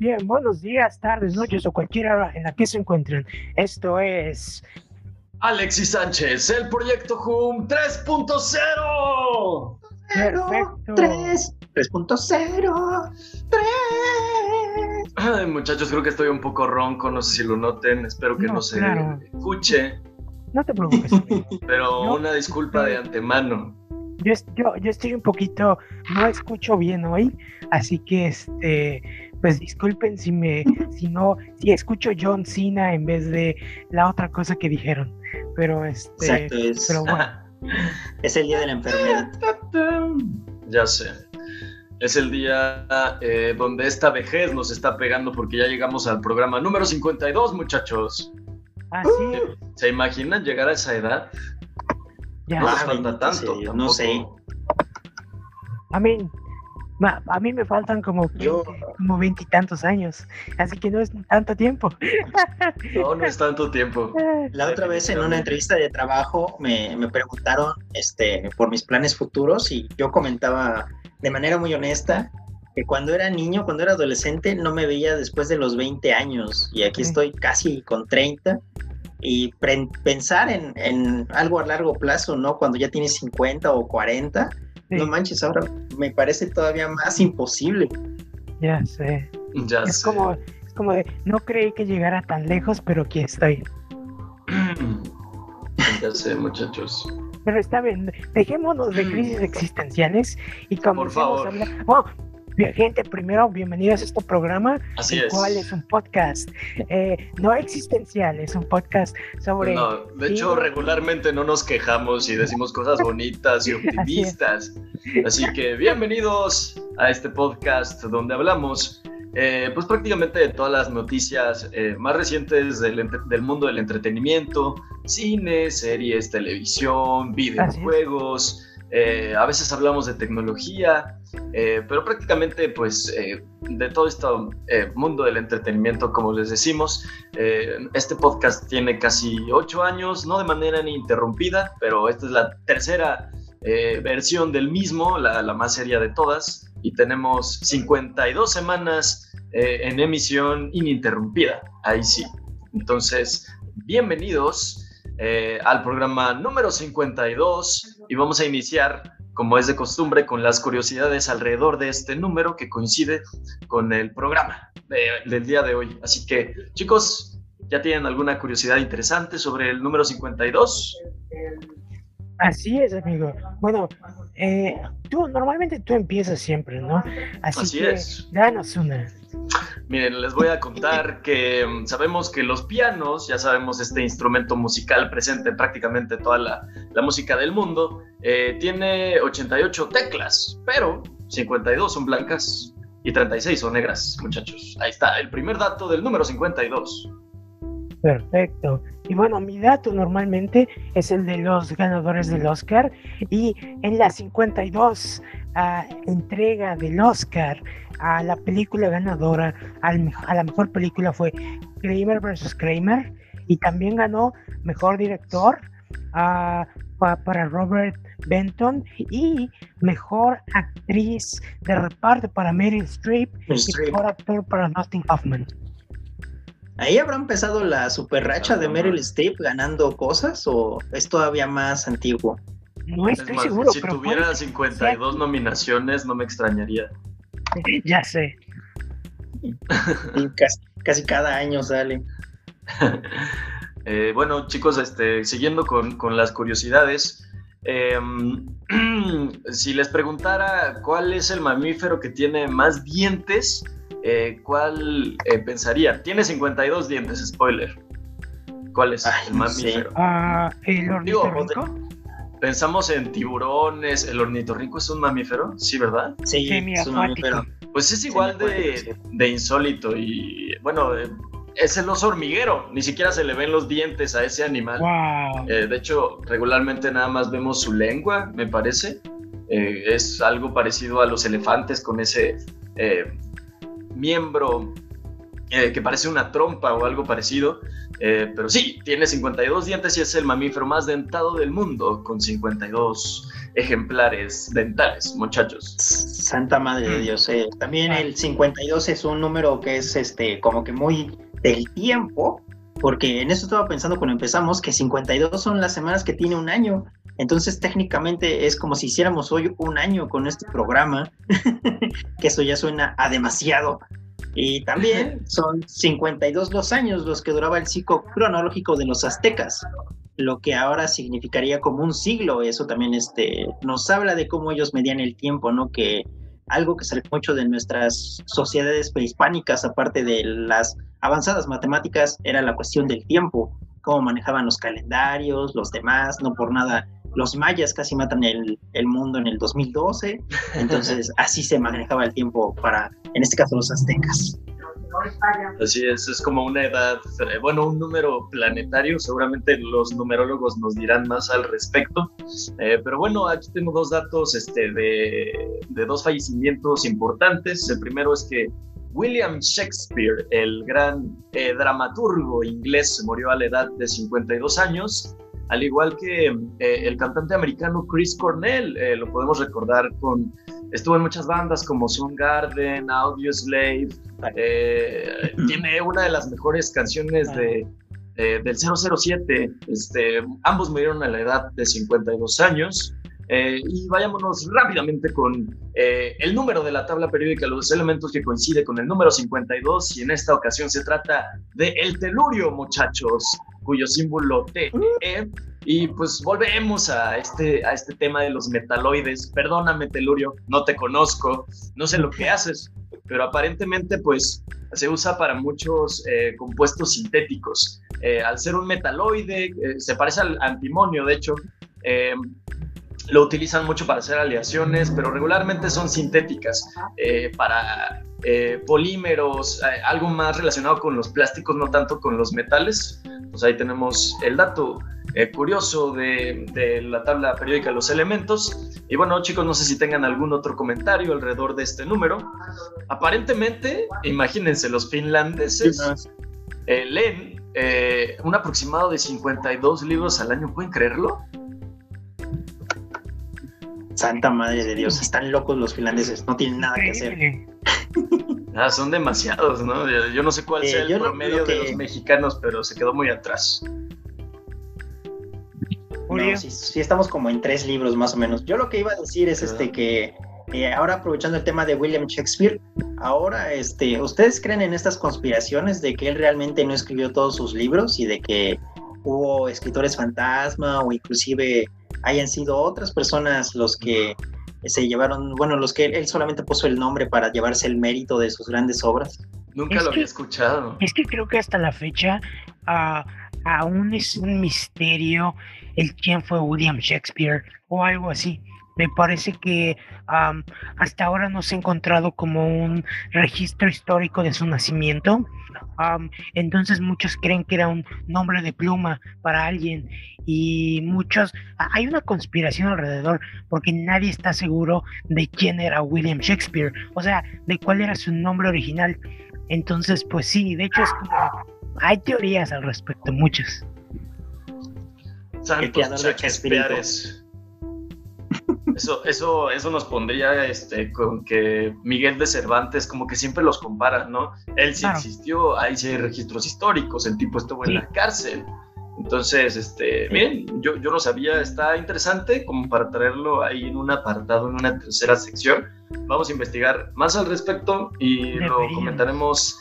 Bien, buenos días, tardes, noches o cualquier hora en la que se encuentren. Esto es Alexis Sánchez, el proyecto HUM 3.0. Perfecto. 3, 3.0, 3. Ay, muchachos, creo que estoy un poco ronco, no sé si lo noten, espero que no, No, se claro. escuche, No te preocupes. amigo. pero No. una disculpa de antemano. Yo, es- yo, yo estoy un poquito, no escucho bien hoy, así que este, pues disculpen si me, si no, si escucho John Cena en vez de la otra cosa que dijeron. Pero este, Exacto, es, pero bueno, es el día de la enfermedad. Ya sé. Es el día eh, donde esta vejez nos está pegando porque ya llegamos al programa número 52, muchachos. así, ¿Se imaginan llegar a esa edad? ya. No Ah, falta tanto. no sé. A mí, ma- a mí me faltan como Yo- 20, como veintitantos años, así que no es tanto tiempo. No, no es tanto tiempo. La otra vez en una entrevista de trabajo me, me preguntaron este, por mis planes futuros y yo comentaba de manera muy honesta que cuando era niño, cuando era adolescente, no me veía después de los 20 años y aquí Sí. estoy casi con 30 y pensar en, en algo a largo plazo, ¿no? Cuando ya tienes 50 o 40, Sí, no manches, ahora me parece todavía más imposible. ya sé. Ya Es sé. como, es como de, no creí que llegara tan lejos, pero aquí estoy. Ya sé, muchachos. Pero está bien, dejémonos de crisis existenciales y comencemos favor. a hablar. Bueno, bien, gente, primero, bienvenidos a este programa, Así el es. cual es un podcast eh, no existencial, es un podcast sobre... No, de hecho, regularmente no nos quejamos y decimos cosas bonitas y optimistas. Así que bienvenidos a este podcast donde hablamos, eh, pues prácticamente de todas las noticias eh, más recientes del, del mundo del entretenimiento, cine, series, televisión, videojuegos. Eh, a veces hablamos de tecnología, eh, pero prácticamente pues eh, de todo este mundo del entretenimiento, como les decimos, este podcast tiene casi ocho años, no de manera ininterrumpida, pero esta es la tercera versión del mismo, la, la más seria de todas, y tenemos 52 semanas en emisión ininterrumpida, ahí sí. Entonces, bienvenidos eh, al programa número 52 y vamos a iniciar, como es de costumbre, con las curiosidades alrededor de este número que coincide con el programa de- del día de hoy. Así que, chicos, ¿ya tienen alguna curiosidad interesante sobre el número 52? Así es, amigo. Bueno, eh, tú, normalmente tú empiezas siempre, ¿no? Así, Así que es. danos una. Miren, les voy a contar que mm, sabemos que los pianos, ya sabemos este instrumento musical presente en prácticamente toda la, la música del mundo, eh, tiene 88 teclas, pero 52 son blancas y 36 son negras, muchachos. Ahí está, el primer dato del número 52. Perfecto. Y bueno, mi dato normalmente es el de los ganadores del Oscar. Y en la 52 ah, entrega del Oscar a la película ganadora, al a la mejor película fue Kramer vs. Kramer. Y también ganó mejor director pa- para Robert Benton y mejor actriz de reparto para Meryl Streep y mejor actor para Dustin Hoffman. ¿Ahí habrá empezado la super racha de Meryl Streep ganando cosas o es todavía más antiguo? No Es estoy más, seguro, si pero tuviera puede- 52 nominaciones, no me extrañaría. Ya sé. Y casi, casi cada año sale. Eh, bueno, chicos, este, siguiendo con, con las curiosidades, eh, si les preguntara cuál es el mamífero que tiene más dientes, eh, ¿cuál eh, pensarían? Tiene 52 dientes, spoiler. ¿Cuál es Ay, el mamífero? Ah, el Digo, ornitorrinco. Pensamos en tiburones, ¿el ornitorrinco es un mamífero? Sí, ¿verdad? Sí, es un mamífero. Pues es igual de, de insólito y bueno, es el oso hormiguero, ni siquiera se le ven los dientes a ese animal. Wow. Eh, de hecho, regularmente nada más vemos su lengua, me parece. Eh, es algo parecido a los elefantes con ese eh, miembro eh, que parece una trompa o algo parecido, eh, pero sí, tiene 52 dientes y es el mamífero más dentado del mundo, con 52 ejemplares dentales, muchachos. Santa madre de Dios. Eh. También el 52 es un número que es este como que muy del tiempo, porque en eso estaba pensando cuando empezamos que 52 son las semanas que tiene un año. Entonces técnicamente es como si hiciéramos hoy un año con este programa, que eso ya suena a demasiado. Y también son 52 los años los que duraba el ciclo cronológico de los aztecas, lo que ahora significaría como un siglo. Eso también este, nos habla de cómo ellos medían el tiempo, ¿no? Que algo que sale mucho de nuestras sociedades prehispánicas, aparte de las avanzadas matemáticas, era la cuestión del tiempo, cómo manejaban los calendarios, los demás, no por nada los mayas casi matan el, el, mundo en el 2012, entonces así se manejaba el tiempo para, en este caso, los aztecas. Así es, es como una edad, eh, bueno, un número planetario, seguramente los numerólogos nos dirán más al respecto, eh, pero bueno, aquí tengo dos datos este, de, de dos fallecimientos importantes. El primero es que William Shakespeare, el gran eh, dramaturgo inglés, murió a la edad de 52 años al igual que eh, el cantante americano Chris Cornell, eh, lo podemos recordar con, estuvo en muchas bandas como Soundgarden, Audio Slave, eh, tiene una de las mejores canciones de, del 007, este, ambos murieron a la edad de 52 años. y vayámonos rápidamente con el número de la tabla periódica, los elementos que coincide con el número 52, y en esta ocasión se trata de el telurio, muchachos cuyo símbolo T. E, y pues volvemos a este, a este tema de los metaloides. Perdóname, Telurio, no te conozco, no sé lo que haces, pero aparentemente pues se usa para muchos eh, compuestos sintéticos. Eh, al ser un metaloide, eh, se parece al antimonio, de hecho, lo utilizan mucho para hacer aleaciones, pero regularmente son sintéticas para polímeros, algo más relacionado con los plásticos, no tanto con los metales pues ahí tenemos el dato eh, curioso de, de, la tabla periódica de los elementos. Y bueno, chicos, no sé si tengan algún otro comentario alrededor de este número. Aparentemente, imagínense, los finlandeses eh, leen eh, un aproximado de 52 libros al año, ¿pueden creerlo? Santa madre de Dios, están locos los finlandeses, no tienen nada que hacer. Ah, son demasiados, ¿no? Yo no sé cuál sea el promedio de los mexicanos, pero se quedó muy atrás. No, sí, estamos como en tres libros más o menos. Yo lo que iba a decir es este que eh, ahora aprovechando el tema de William Shakespeare, ahora este, ¿ustedes creen en estas conspiraciones de que él realmente no escribió todos sus libros y de que hubo escritores fantasma o inclusive hayan sido otras personas los que se llevaron, bueno, los que él solamente puso el nombre para llevarse el mérito de sus grandes obras. Nunca lo había escuchado. Es que creo que hasta la fecha uh, aún es un misterio el quién fue William Shakespeare o algo así. Me parece que hasta ahora no se ha encontrado como un registro histórico de su nacimiento. entonces muchos creen que era un nombre de pluma para alguien y muchos, hay una conspiración alrededor porque nadie está seguro de quién era William Shakespeare, o sea, de cuál era su nombre original. Entonces, pues sí, de hecho es como, hay teorías al respecto, muchas. Santos. Eso, eso, eso nos pondría este, con que Miguel de Cervantes como que siempre los compara, ¿no? Él sí existió, ahí sí hay registros históricos, el tipo estuvo en la cárcel. Entonces, este, bien, yo, yo no sabía, está interesante como para traerlo ahí en un apartado, en una tercera sección. Vamos a investigar más al respecto y lo comentaremos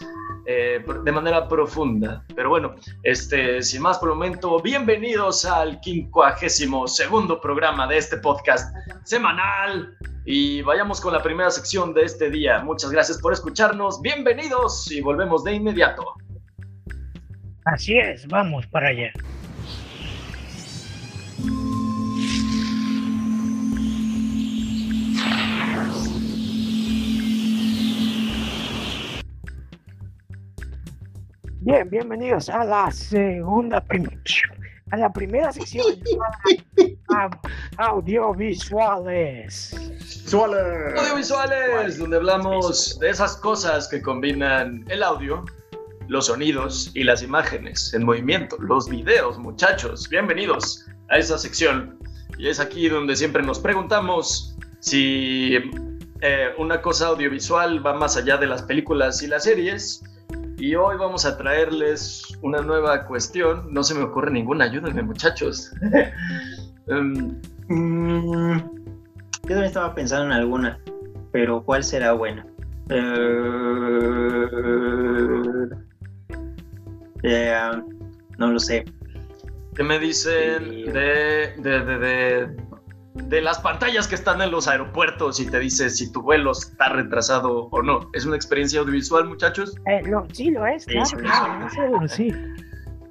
eh, de manera profunda. Pero bueno, este, sin más por el momento, bienvenidos al quincuagésimo segundo programa de este podcast semanal. Y vayamos con la primera sección de este día. Muchas gracias por escucharnos. Bienvenidos y volvemos de inmediato. Así es, vamos para allá. Bien, bienvenidos a la segunda a la primera sección audiovisuales. Audiovisuales, donde hablamos de esas cosas que combinan el audio los sonidos y las imágenes en movimiento, los videos, muchachos. Bienvenidos a esa sección. Y es aquí donde siempre nos preguntamos si eh, una cosa audiovisual va más allá de las películas y las series. Y hoy vamos a traerles una nueva cuestión. No se me ocurre ninguna, ayúdenme muchachos. um, yo también estaba pensando en alguna, pero ¿cuál será buena? Eh, no lo sé. ¿Qué me dicen de, de, de, las pantallas que están en los aeropuertos y te dice si tu vuelo está retrasado o no? ¿Es una experiencia audiovisual, muchachos? Eh, sí, lo es, claro, sí.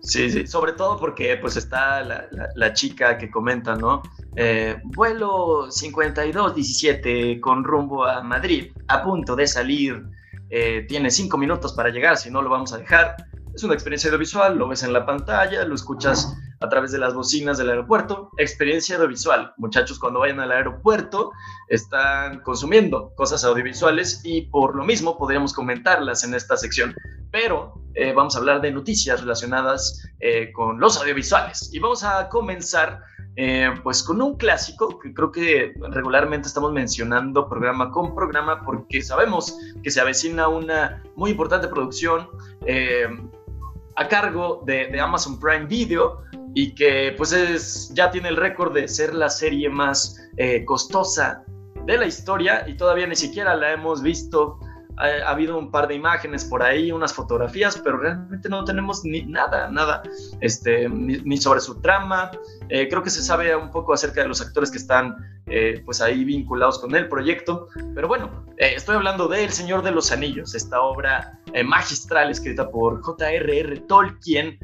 Sí, sí, sobre todo porque pues está la, la, chica que comenta, ¿no? Eh, vuelo 5217 con rumbo a Madrid, a punto de salir, eh, tiene cinco minutos para llegar, si no lo vamos a dejar. Es una experiencia audiovisual, lo ves en la pantalla, lo escuchas a través de las bocinas del aeropuerto. Experiencia audiovisual. Muchachos, cuando vayan al aeropuerto, están consumiendo cosas audiovisuales y por lo mismo podríamos comentarlas en esta sección. Pero eh, vamos a hablar de noticias relacionadas eh, con los audiovisuales. Y vamos a comenzar eh, pues con un clásico que creo que regularmente estamos mencionando programa con programa porque sabemos que se avecina una muy importante producción a cargo de, Amazon Prime Video y que pues es, ya tiene el récord de ser la serie más eh, costosa de la historia y todavía ni siquiera la hemos visto. Ha, habido un par de imágenes por ahí, unas fotografías, pero realmente no tenemos ni nada, nada, este, ni, sobre su trama. Eh, creo que se sabe un poco acerca de los actores que están eh, pues ahí vinculados con el proyecto. Pero bueno, estoy hablando de El Señor de los Anillos, esta obra magistral escrita por J.R.R. Tolkien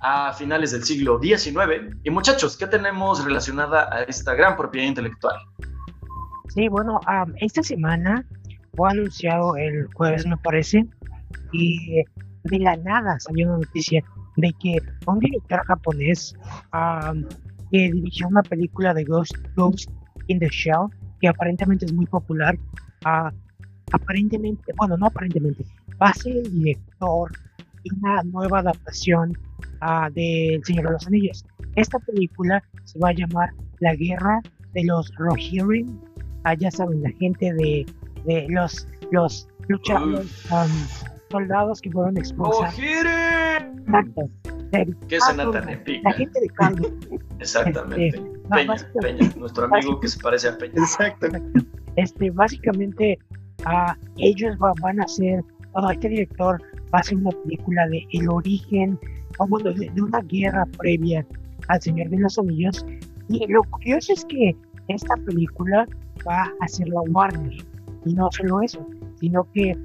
a finales del siglo XIX. Y muchachos, ¿qué tenemos relacionada a esta gran propiedad intelectual? Sí, bueno, esta semana fue anunciado el jueves, me parece, y de la nada salió una noticia de que un director japonés que dirigió una película de Ghost, Ghost in the Shell, que aparentemente es muy popular, aparentemente, bueno, no aparentemente, va a ser el director de una nueva adaptación uh, del Señor de los Anillos. Esta película se va a llamar La Guerra de los Rohirrim. Ah, ya saben, la gente de, de los, los luchadores, soldados que fueron expulsados. Exacto. ¿Qué escena tan épica? La gente de Caldo. Exactamente. Este, Peña, Peña, nuestro amigo que se parece a Peña. Exacto. Este, básicamente, uh, ellos van a hacer, bueno, este director va a hacer una película de el origen de, una guerra previa al Señor de los Anillos. Y lo curioso es que esta película va a ser la Warner. Y no solo eso, sino que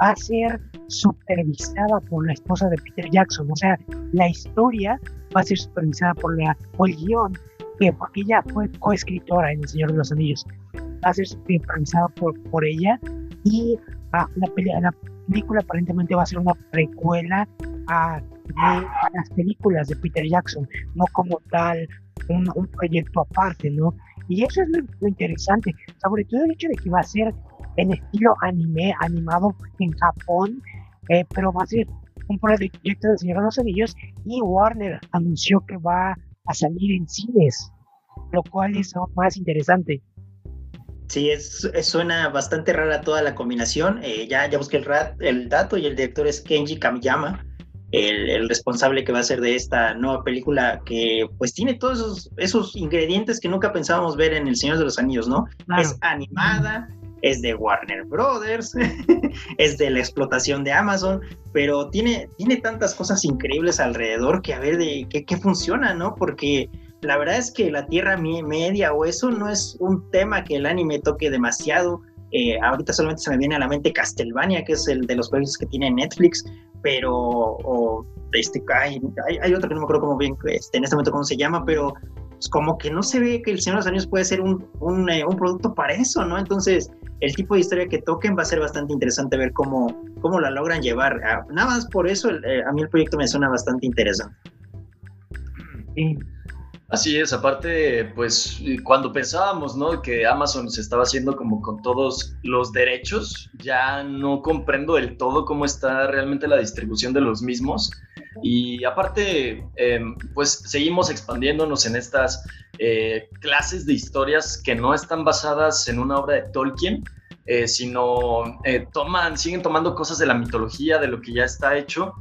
va a ser supervisada por la esposa de Peter Jackson. O sea, la historia va a ser supervisada por la, o el guion, que porque ella fue coescritora en El Señor de los Anillos, va a ser supervisada por, por ella. Y ah, la, la película aparentemente va a ser una precuela a las películas de Peter Jackson, no como tal un, proyecto aparte, ¿no? Y eso es lo, interesante, sobre todo el hecho de que va a ser en estilo anime, animado en Japón, eh, pero va a ser un proyecto de Señor de los Anillos y Warner anunció que va a salir en cines, lo cual es aún más interesante. Sí, es, suena bastante rara toda la combinación. Eh, ya, ya busqué el, el dato y el director es Kenji Kamiyama el, responsable que va a ser de esta nueva película que pues tiene todos esos, esos ingredientes que nunca pensábamos ver en El Señor de los Anillos, ¿no? Es animada, es de Warner Brothers, es de la explotación de Amazon, pero tiene, tiene tantas cosas increíbles alrededor que a ver de qué, funciona, ¿no? Porque la verdad es que la Tierra Media o eso no es un tema que el anime toque demasiado. Eh, ahorita solamente se me viene a la mente Castlevania, que es el de los proyectos que tiene Netflix, pero o, este, hay, hay, otro que no me acuerdo cómo bien, este, en este momento cómo se llama, pero pues, como que no se ve que El Señor de los Años puede ser un, un, eh, un, producto para eso, ¿no? Entonces, el tipo de historia que toquen va a ser bastante interesante ver cómo, cómo la logran llevar. Ah, nada más por eso, eh, a mí el proyecto me suena bastante interesante. Así es, aparte, pues cuando pensábamos, ¿no? Que Amazon se estaba haciendo como con todos los derechos, ya no comprendo del todo cómo está realmente la distribución de los mismos. Y aparte, em, pues seguimos expandiéndonos en estas eh, clases de historias que no están basadas en una obra de Tolkien, eh, sino eh, toman, siguen tomando cosas de la mitología, de lo que ya está hecho,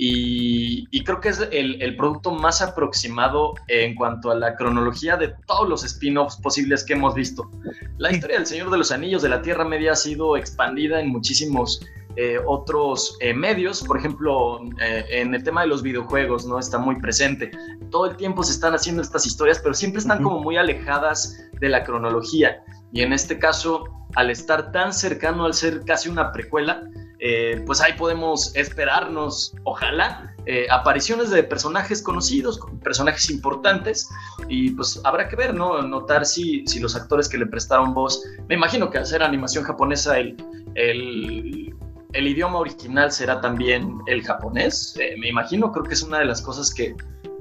y, creo que es el, producto más aproximado en cuanto a la cronología de todos los spin-offs posibles que hemos visto. La historia del Señor de los Anillos de la Tierra Media ha sido expandida en muchísimos eh, otros eh, medios, por ejemplo, eh, en el tema de los videojuegos, ¿no? Está muy presente. Todo el tiempo se están haciendo estas historias, pero siempre están como muy alejadas de la cronología. Y en este caso, al estar tan cercano al ser casi una precuela, eh, pues ahí podemos esperarnos, ojalá, eh, apariciones de personajes conocidos, personajes importantes, y pues habrá que ver, ¿no? Notar si, si los actores que le prestaron voz, me imagino que al ser animación japonesa, el, el, idioma original será también el japonés, eh, me imagino, creo que es una de las cosas que,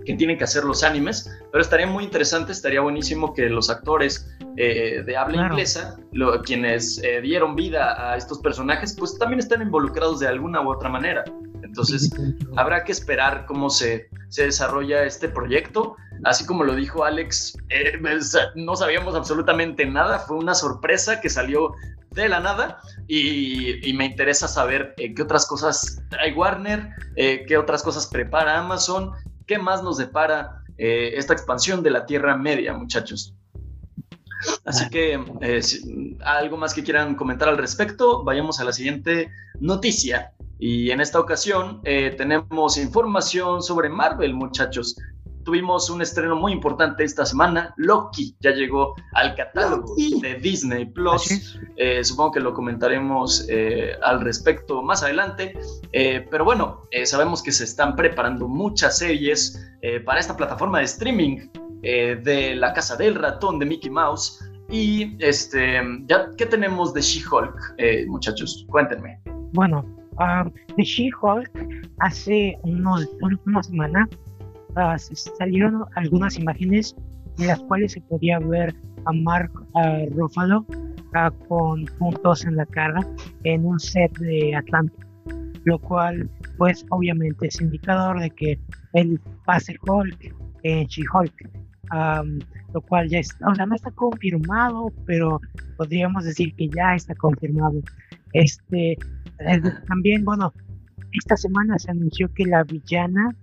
que tienen que hacer los animes, pero estaría muy interesante, estaría buenísimo que los actores eh, de habla inglesa, quienes eh, dieron vida a estos personajes, pues también están involucrados de alguna u otra manera. Entonces, habrá que esperar cómo se, se desarrolla este proyecto. Así como lo dijo Alex, eh, no sabíamos absolutamente nada, fue una sorpresa que salió de la nada y, me interesa saber qué otras cosas trae Warner, qué otras cosas prepara Amazon, qué más nos depara eh, esta expansión de la Tierra Media, muchachos. Así que, eh, algo más que quieran comentar al respecto, vayamos a la siguiente noticia. Y en esta ocasión eh, tenemos información sobre Marvel, muchachos tuvimos un estreno muy importante esta semana. Loki ya llegó al catálogo de Disney Plus. Eh, supongo que lo comentaremos eh, al respecto más adelante. Eh, pero bueno, sabemos que se están preparando muchas series para esta plataforma de streaming de La Casa del Ratón de Mickey Mouse. Y este, ya, ¿qué tenemos de She-Hulk, muchachos? Cuéntenme. Bueno, um, de She-Hulk hace unos, una semana salieron algunas imágenes en las cuales se podía ver a Mark Ruffalo con puntos en la cara en un set de Atlanta, lo cual pues obviamente es indicador de que él va a ser Hulk en She-Hulk, lo cual ya está, o sea, no está confirmado, pero podríamos decir que ya está confirmado. Este, eh, también, bueno, esta semana se anunció que la villana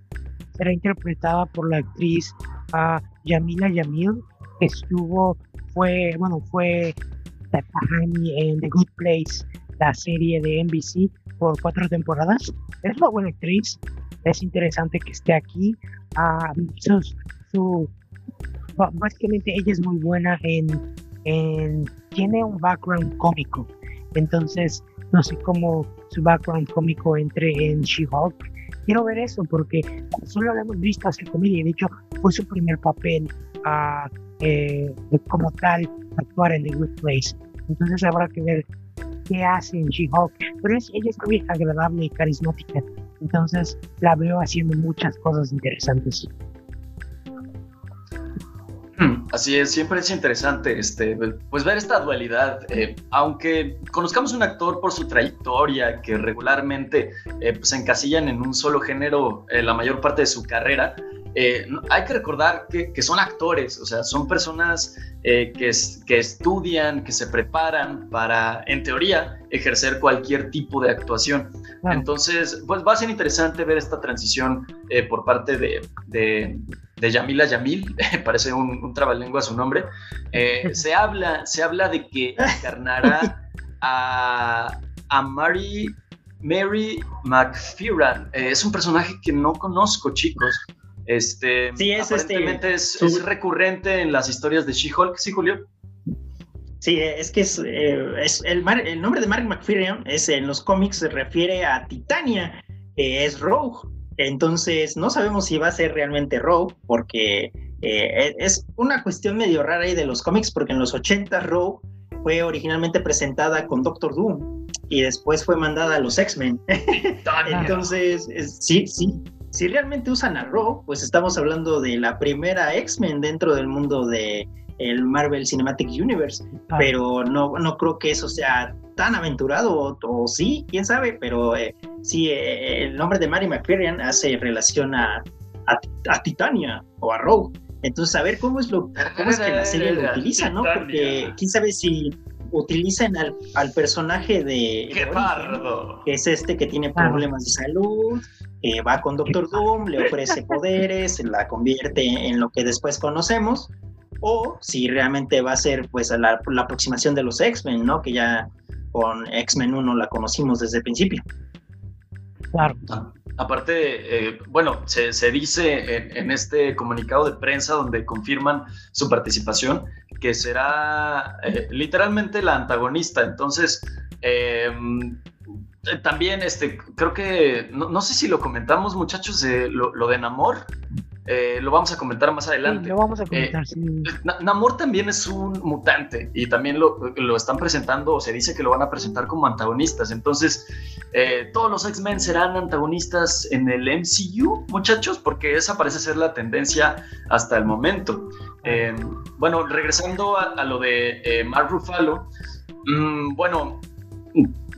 será interpretada por la actriz uh, Yamila Yamil, que estuvo, fue, bueno, fue en The Good Place, la serie de NBC, por cuatro temporadas. Es una buena actriz, es interesante que esté aquí. Uh, su, su, básicamente ella es muy buena en, en, tiene un background cómico, entonces no sé cómo su background cómico entre en She-Hulk quiero ver eso porque solo lo hemos visto hacer comedia. De hecho, fue su primer papel uh, eh, como tal actuar en The Good Place. Entonces habrá que ver qué hace en She-Hulk. Pero es, ella es muy agradable y carismática. Entonces la veo haciendo muchas cosas interesantes. Así es, siempre es interesante este, pues ver esta dualidad, eh, aunque conozcamos un actor por su trayectoria que regularmente eh, pues, se encasillan en un solo género eh, la mayor parte de su carrera, hay que recordar que, son actores, o sea, son personas que, que estudian, que se preparan para, en teoría, ejercer cualquier tipo de actuación. Entonces, pues va a ser interesante ver esta transición por parte de, de Yamila Yamil, parece un, un trabalengua su nombre, eh, se, habla, se habla de que encarnará a, a Mary, Mary McFerran. Eh, es un personaje que no conozco, chicos. Este, sí, es, este, es, recurrente en las historias de She-Hulk, ¿sí, Julio? Sí, es que es, eh, es el, el, nombre de Mary McFerran es en los cómics se refiere a Titania, que es Rogue. Entonces, no sabemos si va a ser realmente Rogue, porque eh, es una cuestión medio rara ahí de los cómics, porque en los 80 Rogue fue originalmente presentada con Doctor Doom y después fue mandada a los X-Men. Entonces, sí, sí, si realmente usan a Rogue, pues estamos hablando de la primera X-Men dentro del mundo de el Marvel Cinematic Universe, ah. pero no, no creo que eso sea tan aventurado, o, sí, quién sabe, pero eh, sí, eh, el nombre de Mary McFerrian hace relación a, a, Titania o a Rogue. Entonces, a ver cómo es, lo, cómo es que la serie lo utiliza, ¿no? Porque quién sabe si utilizan al, al personaje de... ¡Qué pardo! Que es este que tiene problemas de salud, que va con Doctor Doom, le ofrece poderes, la convierte en lo que después conocemos, o si realmente va a ser pues la, la aproximación de los X-Men, ¿no? Que ya con X-Men 1 la conocimos desde el principio. Claro. Ah, aparte, eh, bueno, se, se dice en, en, este comunicado de prensa donde confirman su participación que será eh, literalmente la antagonista. Entonces, eh, también este, creo que, no, no, sé si lo comentamos muchachos, lo de Namor, eh, lo vamos a comentar más adelante. lo vamos a comentar, eh, sí. Namor también es un mutante y también lo, lo, están presentando, o se dice que lo van a presentar como antagonistas. Entonces, eh, todos los X-Men serán antagonistas en el MCU, muchachos, porque esa parece ser la tendencia hasta el momento. Eh, bueno, regresando a, a lo de Mark Ruffalo, mmm, bueno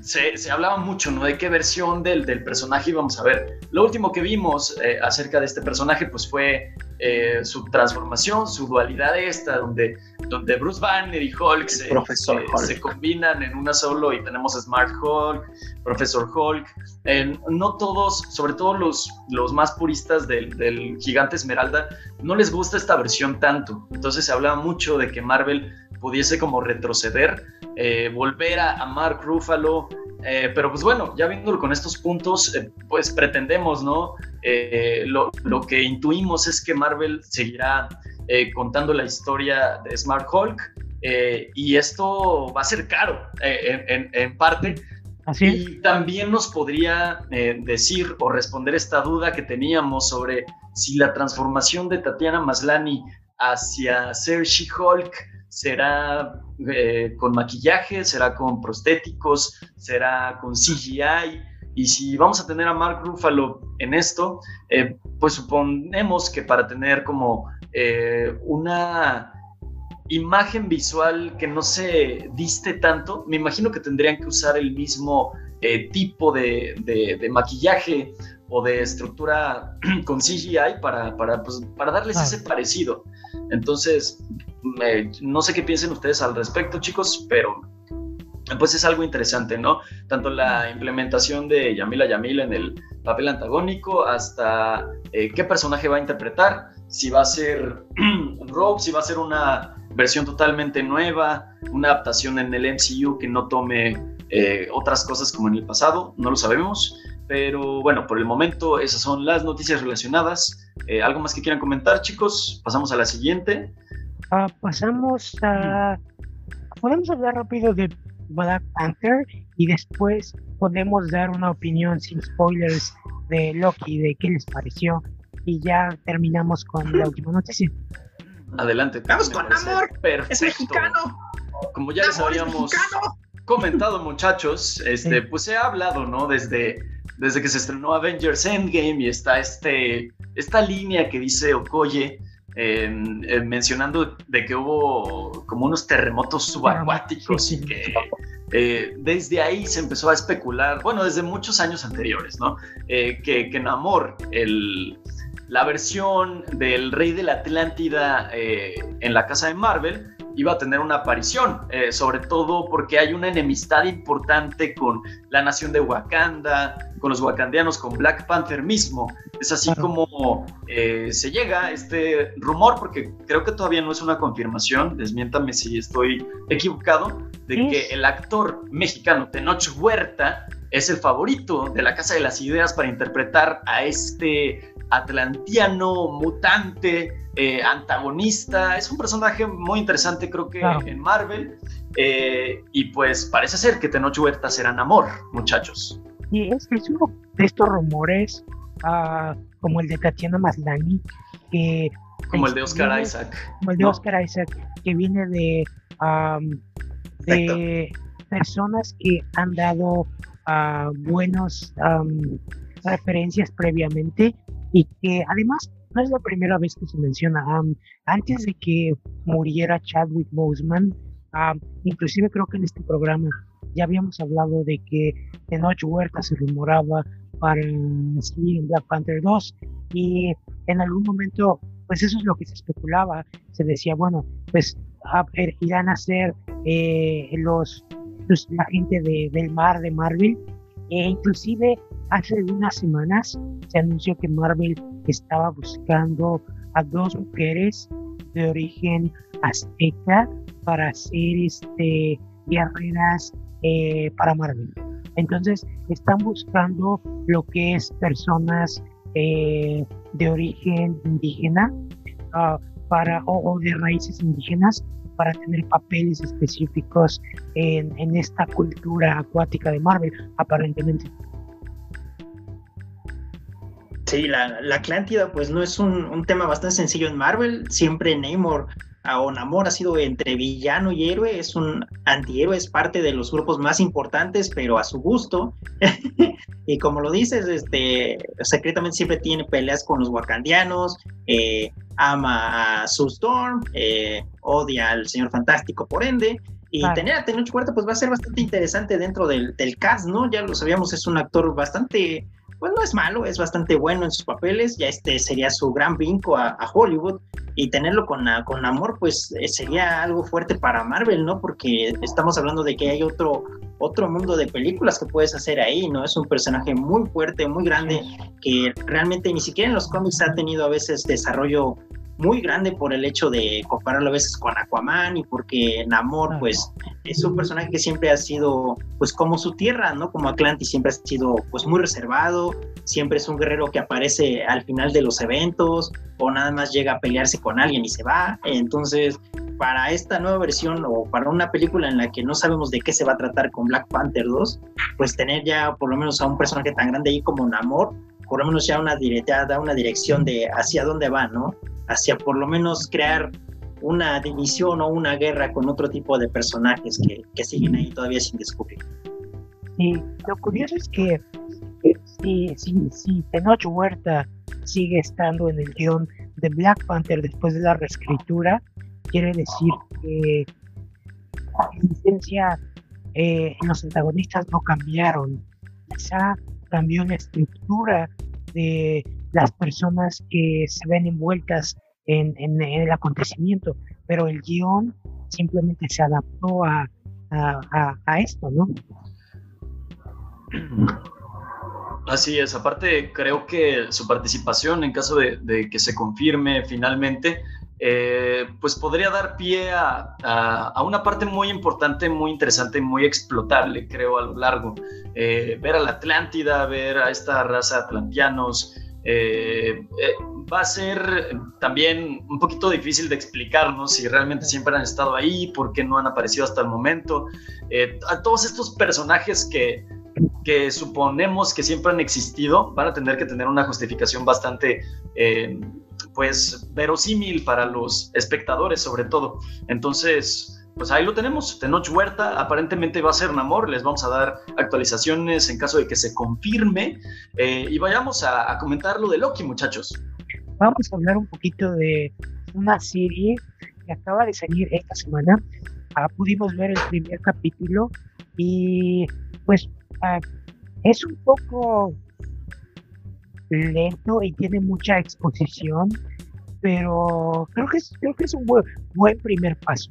se, hablaba mucho, ¿no? De qué versión del, del, personaje íbamos a ver. Lo último que vimos eh, acerca de este personaje, pues fue eh, su transformación, su dualidad esta, donde, donde Bruce Banner y Hulk se, Hulk se, combinan en una solo y tenemos Smart Hulk, Profesor Hulk. Eh, no todos, sobre todo los, los más puristas del, del gigante Esmeralda, no les gusta esta versión tanto. Entonces se hablaba mucho de que Marvel pudiese como retroceder, eh, volver a, a, Mark Ruffalo, eh, pero pues bueno, ya viéndolo con estos puntos, eh, pues pretendemos, ¿no? Eh, lo, lo, que intuimos es que Marvel seguirá eh, contando la historia de Smart Hulk y esto va a ser caro en, en, en, parte. Así y también nos podría decir o responder esta duda que teníamos sobre si la transformación de Tatiana Maslani hacia ser She-Hulk será eh, con maquillaje, será con prostéticos, será con CGI. Y si vamos a tener a Mark Ruffalo en esto, eh, pues suponemos que para tener como eh, una imagen visual que no se diste tanto, me imagino que tendrían que usar el mismo tipo de, de, de, maquillaje o de estructura con CGI para, para, pues, para darles ah. ese parecido. Entonces, no sé qué piensen ustedes al respecto, chicos, pero pues es algo interesante, ¿no? Tanto la implementación de Yamila Yamil en el papel antagónico hasta eh, qué personaje va a interpretar, si va a ser Rogue, si va a ser una versión totalmente nueva, una adaptación en el MCU que no tome eh, otras cosas como en el pasado, no lo sabemos. Pero bueno, por el momento esas son las noticias relacionadas. Eh, ¿Algo más que quieran comentar, chicos? Pasamos a la siguiente. Uh, pasamos a... Podemos hablar rápido de Black Panther y después podemos dar una opinión sin spoilers de Loki, de qué les pareció. Y ya terminamos con la última noticia. Adelante. Vamos con amor. Perfecto. Es mexicano. Como ya les habíamos comentado, muchachos, este, sí. pues se ha hablado, ¿no? Desde desde que se estrenó Avengers Endgame y está este, esta línea que dice Okoye, eh, eh, mencionando de que hubo como unos terremotos subacuáticos y que eh, desde ahí se empezó a especular, bueno, desde muchos años anteriores, ¿no? Eh, que, que Namor, el, la versión del rey de la Atlántida en la casa de Marvel, iba a tener una aparición, eh, sobre todo porque hay una enemistad importante con la nación de Wakanda, con los wakandianos, con Black Panther mismo. Es así como eh, se llega este rumor, porque creo que todavía no es una confirmación, desmiéntame si estoy equivocado, de que el actor mexicano Tenoch Huerta es el favorito de la Casa de las Ideas para interpretar a este atlantiano mutante eh, antagonista. Es un personaje muy interesante, creo que claro. en Marvel. Eh, y pues parece ser que Tenoch Huerta será amor, muchachos. Y es, es uno de estos rumores, uh, como el de Tatiana Maslany, que. Como el de Oscar viene, Isaac. Como el de ¿no? Oscar Isaac, que viene de. Um, de personas que han dado uh, buenos um, referencias previamente y que además no es la primera vez que se menciona. antes de que muriera Chadwick Boseman, inclusive creo que en este programa ya habíamos hablado de que Tenoch Huerta se rumoraba para salir en Black Panther 2 y en algún momento pues eso es lo que se especulaba se decía bueno pues irán a ser eh, los, la gente de, del mar de Marvel e inclusive hace unas semanas se anunció que Marvel estaba buscando a dos mujeres de origen azteca para ser este guerreras eh, para Marvel. Entonces están buscando lo que es personas eh, de origen indígena uh, para, o, de raíces indígenas para tener papeles específicos en, en esta cultura acuática de Marvel, aparentemente. Sí, la, la Atlántida pues no es un, tema bastante sencillo en Marvel. Siempre Namor o Namor ha sido entre villano y héroe, es un antihéroe, es parte de los grupos más importantes, pero a su gusto. y como lo dices, este, secretamente siempre tiene peleas con los wakandianos, eh, ama a Sue Storm, eh, odia al Señor Fantástico por ende. Y tener a Tenoch Huerta pues va a ser bastante interesante dentro del, del cast, ¿no? Ya lo sabíamos, es un actor bastante pues no es malo, es bastante bueno en sus papeles, ya este sería su gran vinco a, Hollywood y tenerlo con, con amor pues eh, sería algo fuerte para Marvel, ¿no? Porque estamos hablando de que hay otro, otro mundo de películas que puedes hacer ahí, ¿no? Es un personaje muy fuerte, muy grande, que realmente ni siquiera en los cómics ha tenido a veces desarrollo muy grande por el hecho de compararlo a veces con Aquaman y porque Namor pues es un personaje que siempre ha sido pues como su tierra, ¿no? Como Atlantis siempre ha sido pues muy reservado, siempre es un guerrero que aparece al final de los eventos o nada más llega a pelearse con alguien y se va. Entonces, para esta nueva versión o para una película en la que no sabemos de qué se va a tratar con Black Panther 2, pues tener ya por lo menos a un personaje tan grande ahí como Namor, por lo menos ya una da una dirección de hacia dónde va, ¿no? Hacia por lo menos crear una división o una guerra con otro tipo de personajes que, siguen ahí todavía sin descubrir. Y lo curioso es que si, si, si Tenoch Huerta sigue estando en el guion de Black Panther después de la reescritura, quiere decir que en esencia eh, los antagonistas no cambiaron, quizá cambió la estructura de las personas que se ven envueltas en, el acontecimiento, pero el guion simplemente se adaptó a, a, esto, ¿no? Así es, aparte creo que su participación en caso de, que se confirme finalmente, eh, pues podría dar pie a, a, una parte muy importante, muy interesante, muy explotable, creo, a lo largo. Eh, ver a la Atlántida, ver a esta raza atlantianos, eh, eh, va a ser también un poquito difícil de explicarnos si realmente siempre han estado ahí, por qué no han aparecido hasta el momento. A todos estos personajes que, que suponemos que siempre han existido van a tener que tener una justificación bastante pues verosímil para los espectadores sobre todo. Entonces, pues ahí lo tenemos. Tenoch Huerta aparentemente va a ser Namor. Les vamos a dar actualizaciones en caso de que se confirme. Eh, y vayamos a, comentar lo de Loki, muchachos. Vamos a hablar un poquito de una serie que acaba de salir esta semana. Ah, pudimos ver el primer capítulo y pues ah, es un poco lento y tiene mucha exposición, pero creo que es, creo que es un buen primer paso.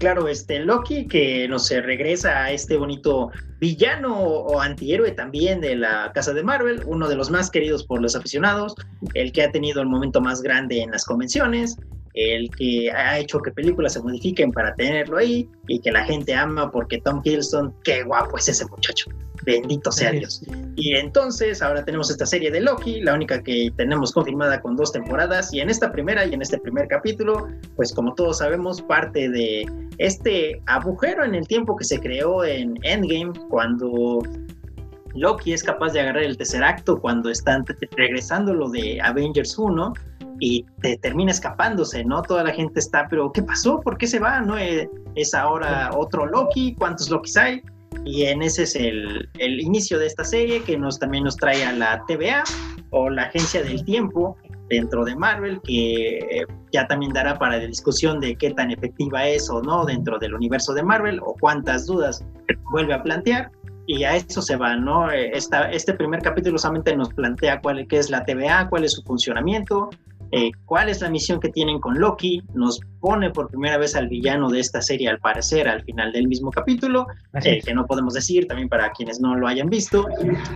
Claro, este Loki que no se regresa a este bonito villano o antihéroe también de la casa de Marvel, uno de los más queridos por los aficionados, el que ha tenido el momento más grande en las convenciones, el que ha hecho que películas se modifiquen para tenerlo ahí y que la gente ama porque Tom Hiddleston, qué guapo es ese muchacho. Bendito sea Dios. Y entonces ahora tenemos esta serie de Loki, la única que tenemos confirmada con dos temporadas. Y en esta primera y en este primer capítulo, pues como todos sabemos, parte de este agujero en el tiempo que se creó en Endgame cuando Loki es capaz de agarrar el tercer acto cuando están regresando lo de Avengers 1 y te termina escapándose, ¿no? Toda la gente está, pero ¿qué pasó? ¿Por qué se va? ¿No eh, es ahora otro Loki? ¿Cuántos Lokis hay? Y en ese es el, inicio de esta serie que nos también nos trae a la TVA o la Agencia del Tiempo dentro de Marvel, que ya también dará para la discusión de qué tan efectiva es o no dentro del universo de Marvel o cuántas dudas vuelve a plantear. Y a eso se va, ¿no? Esta, este primer capítulo solamente nos plantea cuál qué es la TVA, cuál es su funcionamiento, eh, cuál es la misión que tienen con Loki, nos pone por primera vez al villano de esta serie al parecer al final del mismo capítulo, eh, que no podemos decir también para quienes no lo hayan visto,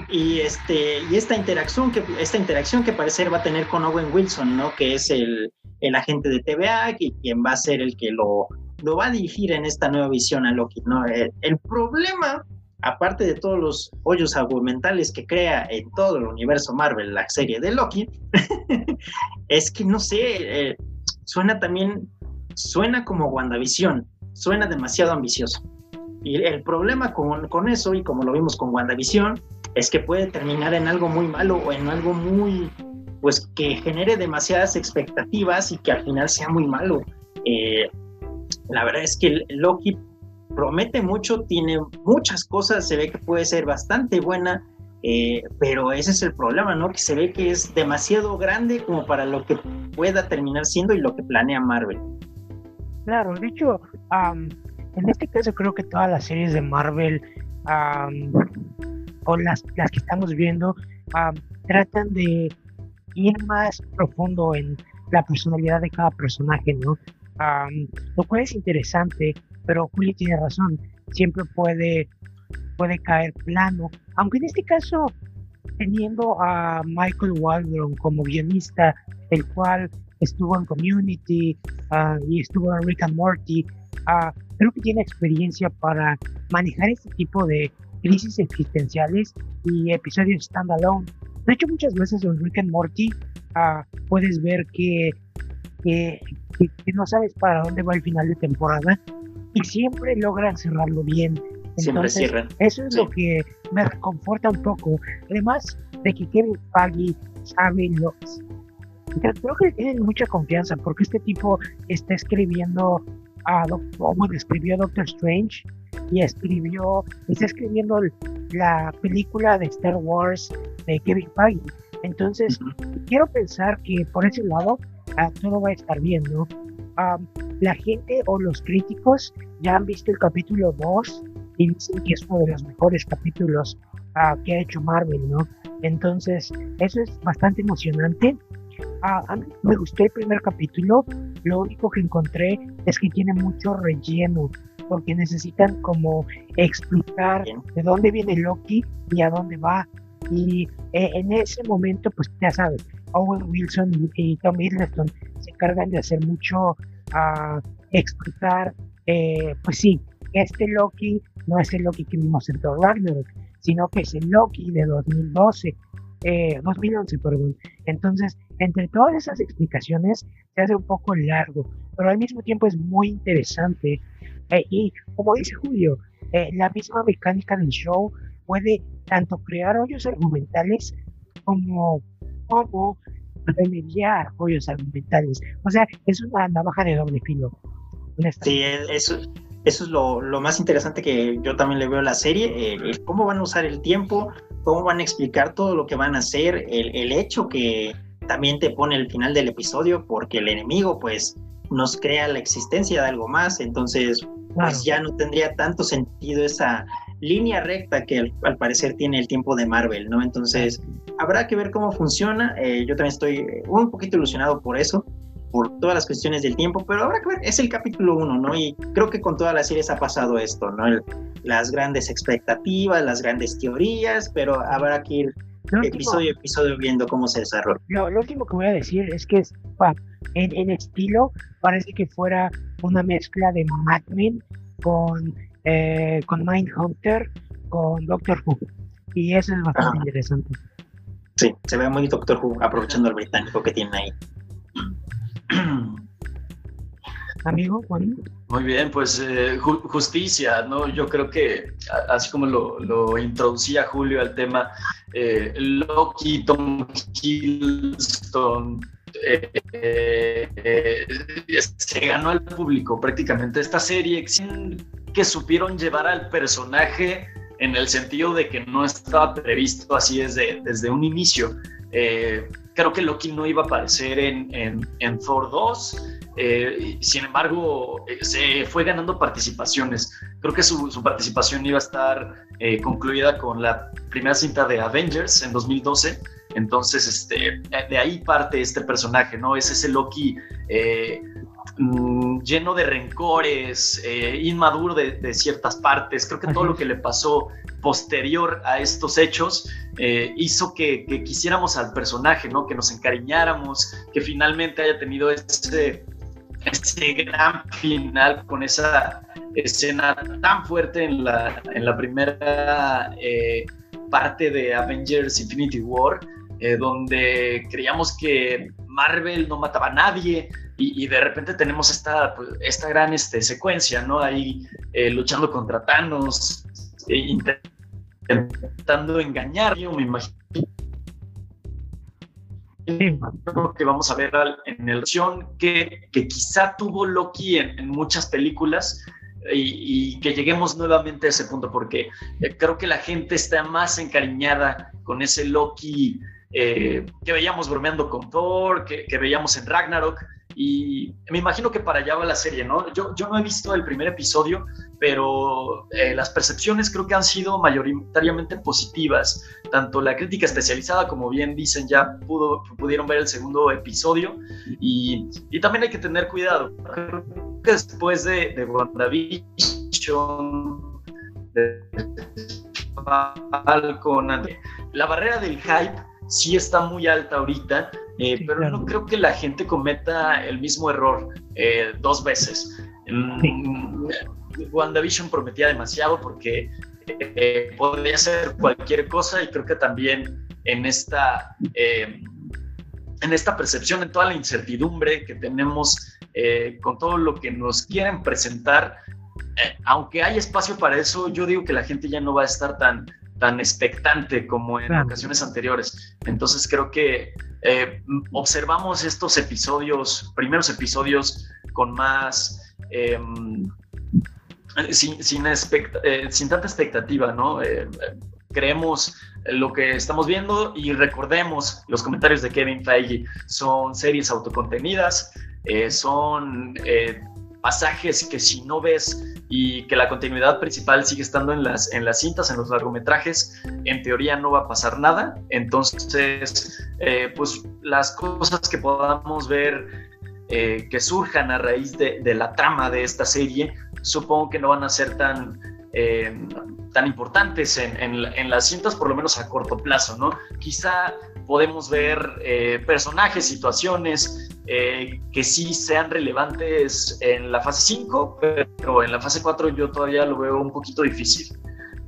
y, este, y esta, interacción que, esta interacción que parecer va a tener con Owen Wilson, ¿no? que es el, el agente de TVA y quien va a ser el que lo, lo va a dirigir en esta nueva visión a Loki. ¿no? el, el problema aparte de todos los hoyos argumentales que crea en todo el universo Marvel la serie de Loki, es que no sé, eh, suena también, suena como WandaVision, suena demasiado ambicioso. Y el problema con, con eso, y como lo vimos con WandaVision, es que puede terminar en algo muy malo o en algo muy, pues que genere demasiadas expectativas y que al final sea muy malo. Eh, la verdad es que Loki promete mucho, tiene muchas cosas, se ve que puede ser bastante buena, eh, pero ese es el problema, ¿no? Que se ve que es demasiado grande como para lo que pueda terminar siendo y lo que planea Marvel. Claro, de hecho, en este caso creo que todas las series de Marvel o las, las que estamos viendo tratan de ir más profundo en la personalidad de cada personaje, ¿no? lo cual es interesante pero Juli tiene razón, siempre puede, puede caer plano, aunque en este caso teniendo a Michael Waldron como guionista, el cual estuvo en Community ah, y estuvo en Rick and Morty, uh, creo que tiene experiencia para manejar este tipo de crisis existenciales y episodios standalone. De hecho, muchas veces en Rick and Morty uh, puedes ver que, que, no sabes para dónde va el final de temporada y siempre logran cerrarlo bien. siempre cierran. Eso es lo que me reconforta un poco. Además de que Kevin Feige sabe lo creo que tienen mucha confianza porque este tipo está escribiendo a bueno, escribió Doctor Strange y escribió está escribiendo la película de Star Wars de Kevin Feige entonces quiero pensar que por ese lado ah, todo va a estar bien no la gente o los críticos ya han visto el capítulo 2 y dicen que es uno de los mejores capítulos ah, que ha hecho Marvel, ¿no? Entonces, eso es bastante emocionante. Ah, a mí me gustó el primer capítulo, lo único que encontré es que tiene mucho relleno, porque necesitan como explicar de dónde viene Loki y a dónde va. Y eh, en ese momento, pues ya sabes, Owen Wilson y Tom Hiddleston se encargan de hacer mucho a explicar, eh, pues sí, este Loki no es el Loki que vimos en Thor Ragnarok, sino que es el Loki de 2012, 2011, eh, perdón. Entonces, entre todas esas explicaciones se hace un poco largo, pero al mismo tiempo es muy interesante. Eh, y como dice Julio, la misma mecánica del show puede tanto crear hoyos argumentales como remediar hoyos argumentales. O sea, es una navaja de doble filo. Sí, eso, eso es lo, lo, más interesante que yo también le veo a la serie, eh, cómo van a usar el tiempo, cómo van a explicar todo lo que van a hacer, el, el hecho que también te pone el final del episodio, porque el enemigo pues nos crea la existencia de algo más, entonces pues ya no tendría tanto sentido esa línea recta que al, parecer tiene el tiempo de Marvel, ¿no? Entonces, habrá que ver cómo funciona. Eh, yo también estoy un poquito ilusionado por eso, por todas las cuestiones del tiempo, pero habrá que ver, es el capítulo uno, ¿no? Y creo que con todas las series ha pasado esto, ¿no? las grandes expectativas, las grandes teorías, pero habrá que ir episodio a episodio viendo cómo se desarrolla. Lo, lo, último que voy a decir es que en, en estilo parece que fuera una mezcla de Mad Men con eh, con Mindhunter, con Doctor Who. Y eso es bastante interesante. Sí, se ve muy Doctor Who aprovechando el británico que tiene ahí. Amigo, Juan. Muy bien, pues eh, justicia, ¿no? Yo creo que, así como lo, introducía Julio al tema, eh, Loki, Tom Hiddleston, se ganó al público prácticamente esta serie que supieron llevar al personaje en el sentido de que no estaba previsto así desde, desde un inicio. Eh, creo que Loki no iba a aparecer en, en, Thor 2. Eh, sin embargo, eh, se fue ganando participaciones. Creo que su, su participación iba a estar concluida con la primera cinta de Avengers en 2012. Entonces, este, de ahí parte este personaje, ¿no? Es ese Loki mm, lleno de rencores, inmaduro de, de, ciertas partes. Creo que todo lo que le pasó posterior a estos hechos eh, hizo que, quisiéramos al personaje, ¿no? Que nos encariñáramos, que finalmente haya tenido ese, ese gran final con esa escena tan fuerte en la, en la primera eh, parte de Avengers Infinity War, eh, donde creíamos que Marvel no mataba a nadie y, de repente tenemos esta, pues, esta gran este, secuencia, ¿no? Ahí luchando contra Thanos, intentando engañar, yo me imagino que vamos a ver en el versión que, que quizá tuvo Loki en, muchas películas y, que lleguemos nuevamente a ese punto porque eh, creo que la gente está más encariñada con ese Loki eh, que veíamos bromeando con Thor, que, que, veíamos en Ragnarok y me imagino que para allá va la serie, ¿no? Yo, yo no he visto el primer episodio, pero eh, las percepciones creo que han sido mayoritariamente positivas. Tanto la crítica especializada, como bien dicen, ya pudo, pudieron ver el segundo episodio. Y, y también hay que tener cuidado. Después de, de WandaVision, de Falcon, la barrera del hype sí está muy alta ahorita eh, pero no creo que la gente cometa el mismo error eh, dos veces. Mm, WandaVision prometía demasiado porque eh, podría ser cualquier cosa y creo que también en esta, en esta percepción, en toda la incertidumbre que tenemos con todo lo que nos quieren presentar, aunque hay espacio para eso, yo digo que la gente ya no va a estar tan, tan expectante como en ocasiones anteriores. Entonces creo que eh, observamos estos episodios, primeros episodios, con más, em, sin, eh, sin, tanta expectativa, ¿no? Eh, creemos lo que estamos viendo y recordemos los comentarios de Kevin Feige. Son series autocontenidas, son pasajes que si no ves y que la continuidad principal sigue estando en las, en las cintas, en los largometrajes, en teoría no va a pasar nada. Entonces, eh, pues las cosas que podamos ver eh, que surjan a raíz de, la trama de esta serie, supongo que no van a ser tan, eh, tan importantes en, en, las cintas, por lo menos a corto plazo, ¿no? Quizá podemos ver personajes, situaciones, eh, que sí sean relevantes en la fase 5, pero en la fase 4 yo todavía lo veo un poquito difícil.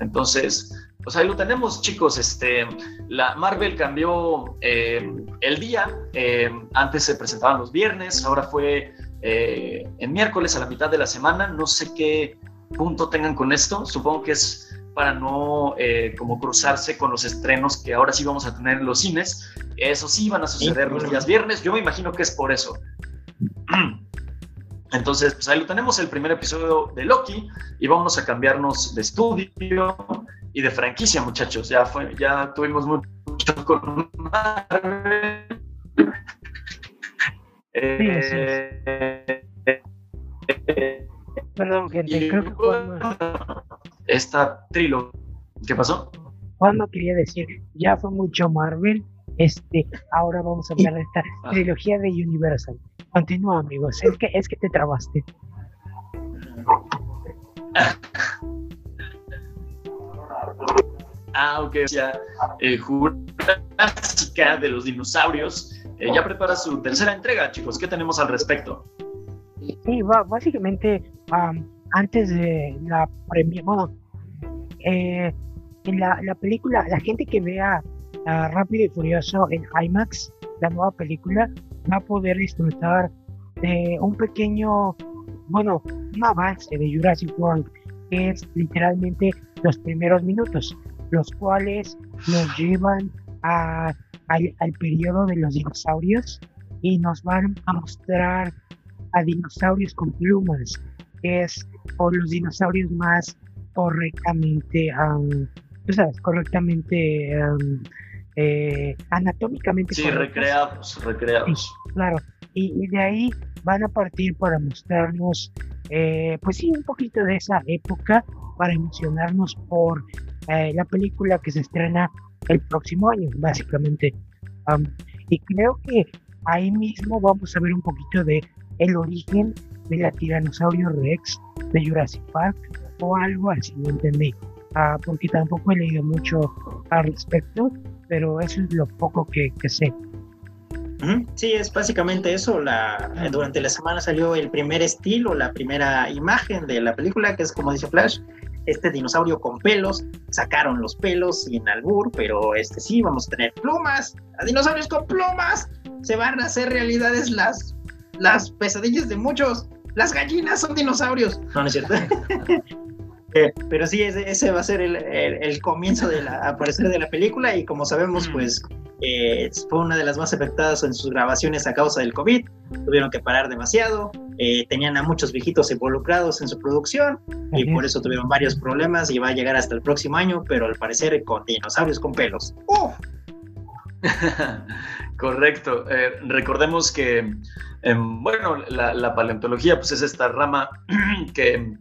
Entonces, pues ahí lo tenemos, chicos. Este, la Marvel cambió eh, el día. Eh, antes se presentaban los viernes, ahora fue en miércoles a la mitad de la semana. No sé qué punto tengan con esto. Supongo que es para no eh, como cruzarse con los estrenos que ahora sí vamos a tener en los cines. Eso sí van a suceder los días viernes. Yo me imagino que es por eso. Entonces, pues ahí lo tenemos, el primer episodio de Loki, y vamos a cambiarnos de estudio y de franquicia, muchachos. Ya fue, ya tuvimos mucho con Marvel. Eh, Perdón, gente, creo que esta trilogía. ¿Qué pasó? Cuando quería decir, ya fue mucho Marvel, este, ahora vamos a hablar de esta ah. trilogía de Universal. Continúa, amigos, es que, es que te trabaste. ah, ok, ya, eh, Jurásica de los dinosaurios eh, ya prepara su tercera entrega, chicos. ¿Qué tenemos al respecto? Sí, básicamente antes de la premia, bueno, eh, en la, la, película, la gente que vea Rápido y Furioso en IMAX, la nueva película, va a poder disfrutar de un pequeño, bueno, un avance de Jurassic World, que es literalmente los primeros minutos, los cuales nos llevan a, al periodo de los dinosaurios y nos van a mostrar a dinosaurios con plumas, es por los dinosaurios más correctamente, um, sabes, correctamente eh, anatómicamente. Sí, recreados, recreados. claro, y, de ahí van a partir para mostrarnos, eh, pues sí, un poquito de esa época, para emocionarnos por eh, la película que se estrena el próximo año, básicamente. y creo que ahí mismo vamos a ver un poquito de el origen de la tiranosaurio Rex de Jurassic Park o algo así, ¿me entendí? Ah, porque tampoco he leído mucho al respecto, pero eso es lo poco que, que sé. Sí, es básicamente eso. La, durante la semana salió el primer estilo, la primera imagen de la película, que es como dice Flash, este dinosaurio con pelos. Sacaron los pelos sin albur, pero este sí, vamos a tener plumas. A dinosaurios con plumas. Se van a hacer realidades las, las pesadillas de muchos. Las gallinas son dinosaurios. No, no es cierto. Eh, pero sí, ese, va a ser el, el, comienzo de la aparecer de la película y como sabemos, pues eh, fue una de las más afectadas en sus grabaciones a causa del COVID. Tuvieron que parar demasiado, eh, tenían a muchos viejitos involucrados en su producción y por eso tuvieron varios problemas y va a llegar hasta el próximo año, pero al parecer con dinosaurios con pelos. Correcto. recordemos que, em, bueno, la, la, paleontología pues es esta rama que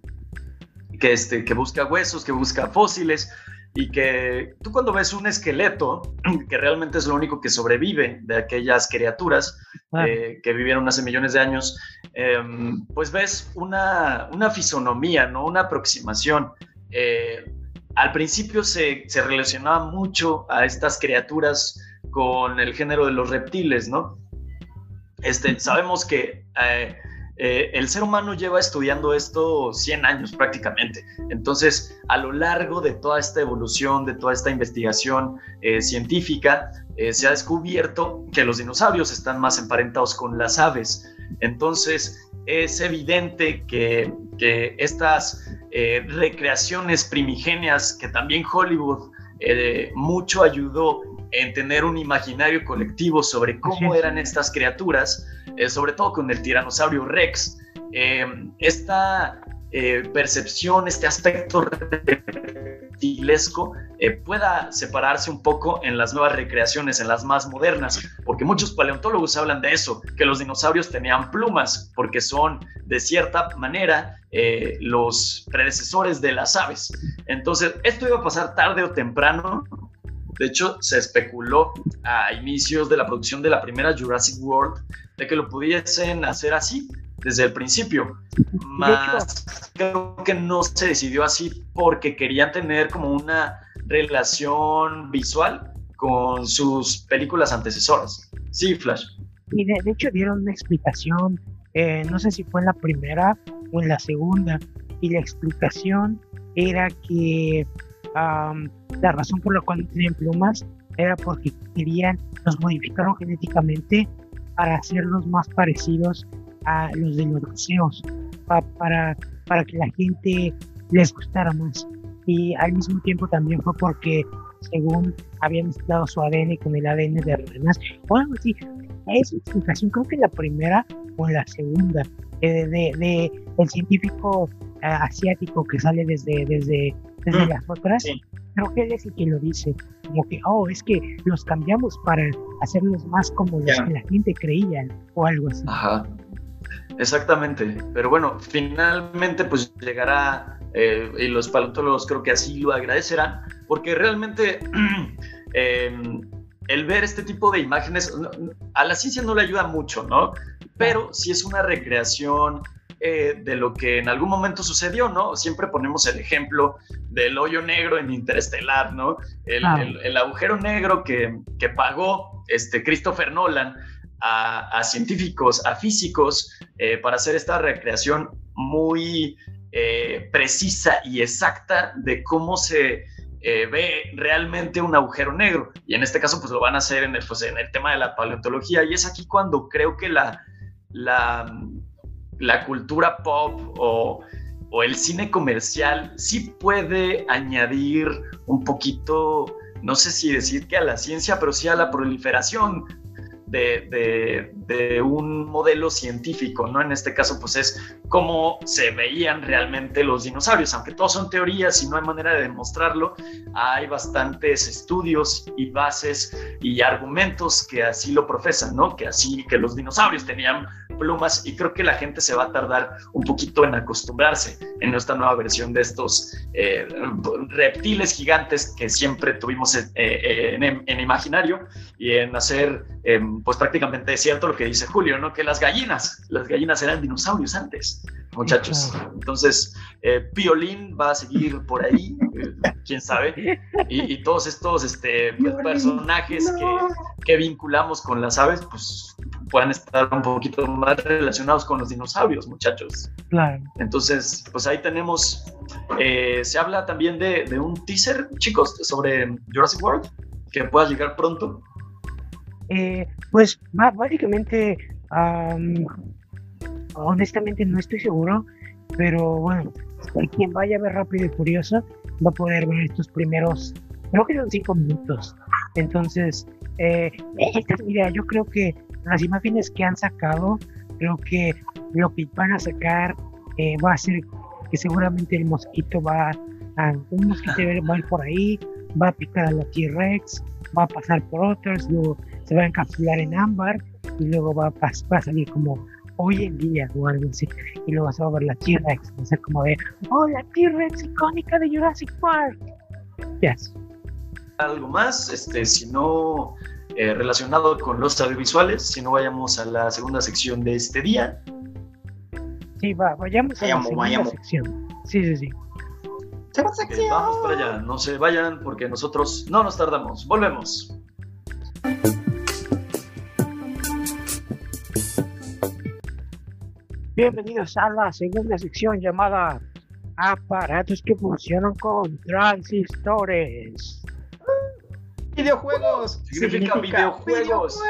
que, este, que busca huesos, que busca fósiles y que tú cuando ves un esqueleto, que realmente es lo único que sobrevive de aquellas criaturas eh, que vivieron hace millones de años, em, pues ves una, una, fisonomía, ¿no? una aproximación. Eh, al principio se, se, relacionaba mucho a estas criaturas con el género de los reptiles, ¿no? Este, sabemos que eh, eh, el ser humano lleva estudiando esto 100 años prácticamente. Entonces, a lo largo de toda esta evolución, de toda esta investigación eh, científica, eh, se ha descubierto que los dinosaurios están más emparentados con las aves. Entonces, es evidente que, que estas recreaciones primigenias que también Hollywood mucho ayudó en tener un imaginario colectivo sobre cómo eran estas criaturas, eh, sobre todo con el tiranosaurio Rex. Eh, esta eh, percepción, este aspecto reptilesco pueda separarse un poco en las nuevas recreaciones, en las más modernas, porque muchos paleontólogos hablan de eso, que los dinosaurios tenían plumas, porque son de cierta manera los predecesores de las aves. Entonces, esto iba a pasar tarde o temprano, de hecho, se especuló a inicios de la producción de la primera Jurassic World de que lo pudiesen hacer así desde el principio. Más creo que no se decidió así porque querían tener como una relación visual con sus películas antecesoras. Sí, Flash. Y de, hecho dieron una explicación, eh, no sé si fue en la primera o en la segunda, y la explicación era que la razón por la cual no tenían plumas era porque querían, los modificaron genéticamente para hacerlos más parecidos a los de los museos, para, para que la gente les gustara más. Y al mismo tiempo también fue porque, según habían mezclado su ADN con el ADN de ranas, o algo así. Esa explicación, creo que la primera o la segunda, eh, de, de, el científico eh, asiático que sale desde, desde, desde mm, las otras, creo que él es el que lo dice, como que, oh, es que los cambiamos para hacerlos más como los que la gente creía o algo así. Ajá. Exactamente, pero bueno, finalmente pues llegará eh, y los paleontólogos creo que así lo agradecerán, porque realmente em, el ver este tipo de imágenes a la ciencia no le ayuda mucho, ¿no? Pero si es una recreación eh, de lo que en algún momento sucedió, ¿no? Siempre ponemos el ejemplo del hoyo negro en Interestelar, ¿no? El, agujero negro que, pagó este Christopher Nolan a, científicos, a físicos, eh, para hacer esta recreación muy eh, precisa y exacta de cómo se ve realmente un agujero negro. Y en este caso, pues lo van a hacer en el, pues, en el tema de la paleontología. Y es aquí cuando creo que la, la la cultura pop o, el cine comercial sí puede añadir un poquito, no sé si decir que a la ciencia, pero sí a la proliferación de, de, un modelo científico, ¿no? En este caso, pues es cómo se veían realmente los dinosaurios, aunque todos son teorías y no hay manera de demostrarlo, hay bastantes estudios y bases y argumentos que así lo profesan, ¿no? Que así, que los dinosaurios tenían plumas y creo que la gente se va a tardar un poquito en acostumbrarse en esta nueva versión de estos eh, reptiles gigantes que siempre tuvimos en, eh, imaginario y en hacer em, pues prácticamente cierto lo que dice Julio, ¿no? Que las gallinas, las gallinas eran dinosaurios antes, muchachos. Entonces, eh, Piolín va a seguir por ahí, eh, quién sabe, y, todos estos este, pues, personajes que, que, vinculamos con las aves, pues puedan estar un poquito más relacionados con los dinosaurios, muchachos. Claro. Entonces, pues ahí tenemos, eh, se habla también de, de un teaser, chicos, sobre Jurassic World, que pueda llegar pronto. Eh, pues básicamente, honestamente no estoy seguro, pero bueno, quien vaya a ver Rápido y Furioso va a poder ver estos primeros, creo que son cinco minutos. Entonces, eh, esta es mi idea. Yo creo que las imágenes que han sacado, creo que lo que van a sacar eh, va a ser que seguramente el mosquito va a, un mosquito va a ir por ahí, va a picar a la T-Rex, va a pasar por otros, luego se va a encapsular en ámbar y luego va a, salir como hoy en día o algo así. Y luego se va a ver la T-Rex, va a ser como de, oh, la T-Rex icónica de Jurassic Park. Yes. Algo más, este, si no eh, relacionado con los audiovisuales, si no vayamos a la segunda sección de este día. Sí, va, vayamos a la segunda sección. Sí, sí, sí. Eh, vamos para allá, no se vayan porque nosotros no nos tardamos. Volvemos. Bienvenidos a la segunda sección llamada Aparatos que funcionan con transistores. Videojuegos. Significa, videojuegos.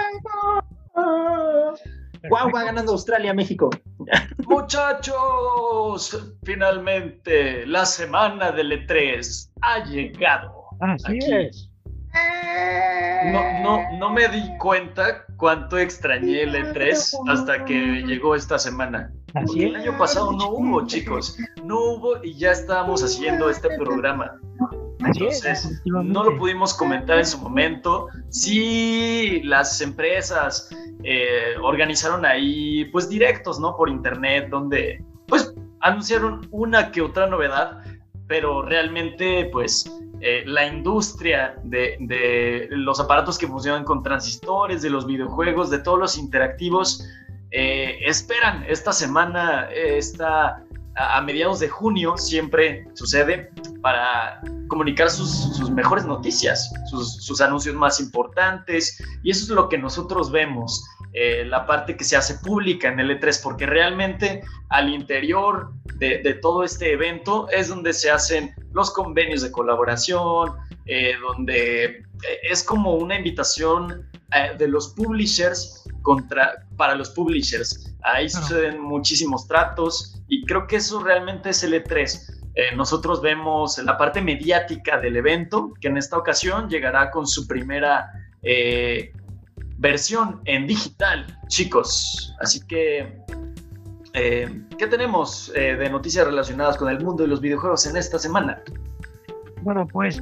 Wow, va ganando Australia, México. Muchachos, finalmente la semana del E3 ha llegado. Así es. No, no, no me di cuenta cuánto extrañé el E3 hasta que llegó esta semana. El año pasado no hubo, chicos. No hubo y ya estábamos haciendo este programa. Entonces, no lo pudimos comentar en su momento. Sí, las empresas eh, organizaron ahí, pues, directos, ¿no? Por internet, donde, pues, anunciaron una que otra novedad, pero realmente, pues, eh, la industria de, los aparatos que funcionan con transistores, de los videojuegos, de todos los interactivos, eh, esperan. Esta semana, esta a, mediados de junio siempre sucede para comunicar sus, mejores noticias, sus, anuncios más importantes, y eso es lo que nosotros vemos, eh, la parte que se hace pública en el E3, porque realmente al interior de, todo este evento es donde se hacen los convenios de colaboración, eh, donde eh, es como una invitación de los publishers contra, para los publishers. Ahí suceden muchísimos tratos y creo que eso realmente es el E3. Eh, nosotros vemos la parte mediática del evento, que en esta ocasión llegará con su primera eh, versión en digital, chicos. Así que, eh, ¿qué tenemos de noticias relacionadas con el mundo de los videojuegos en esta semana? Bueno, pues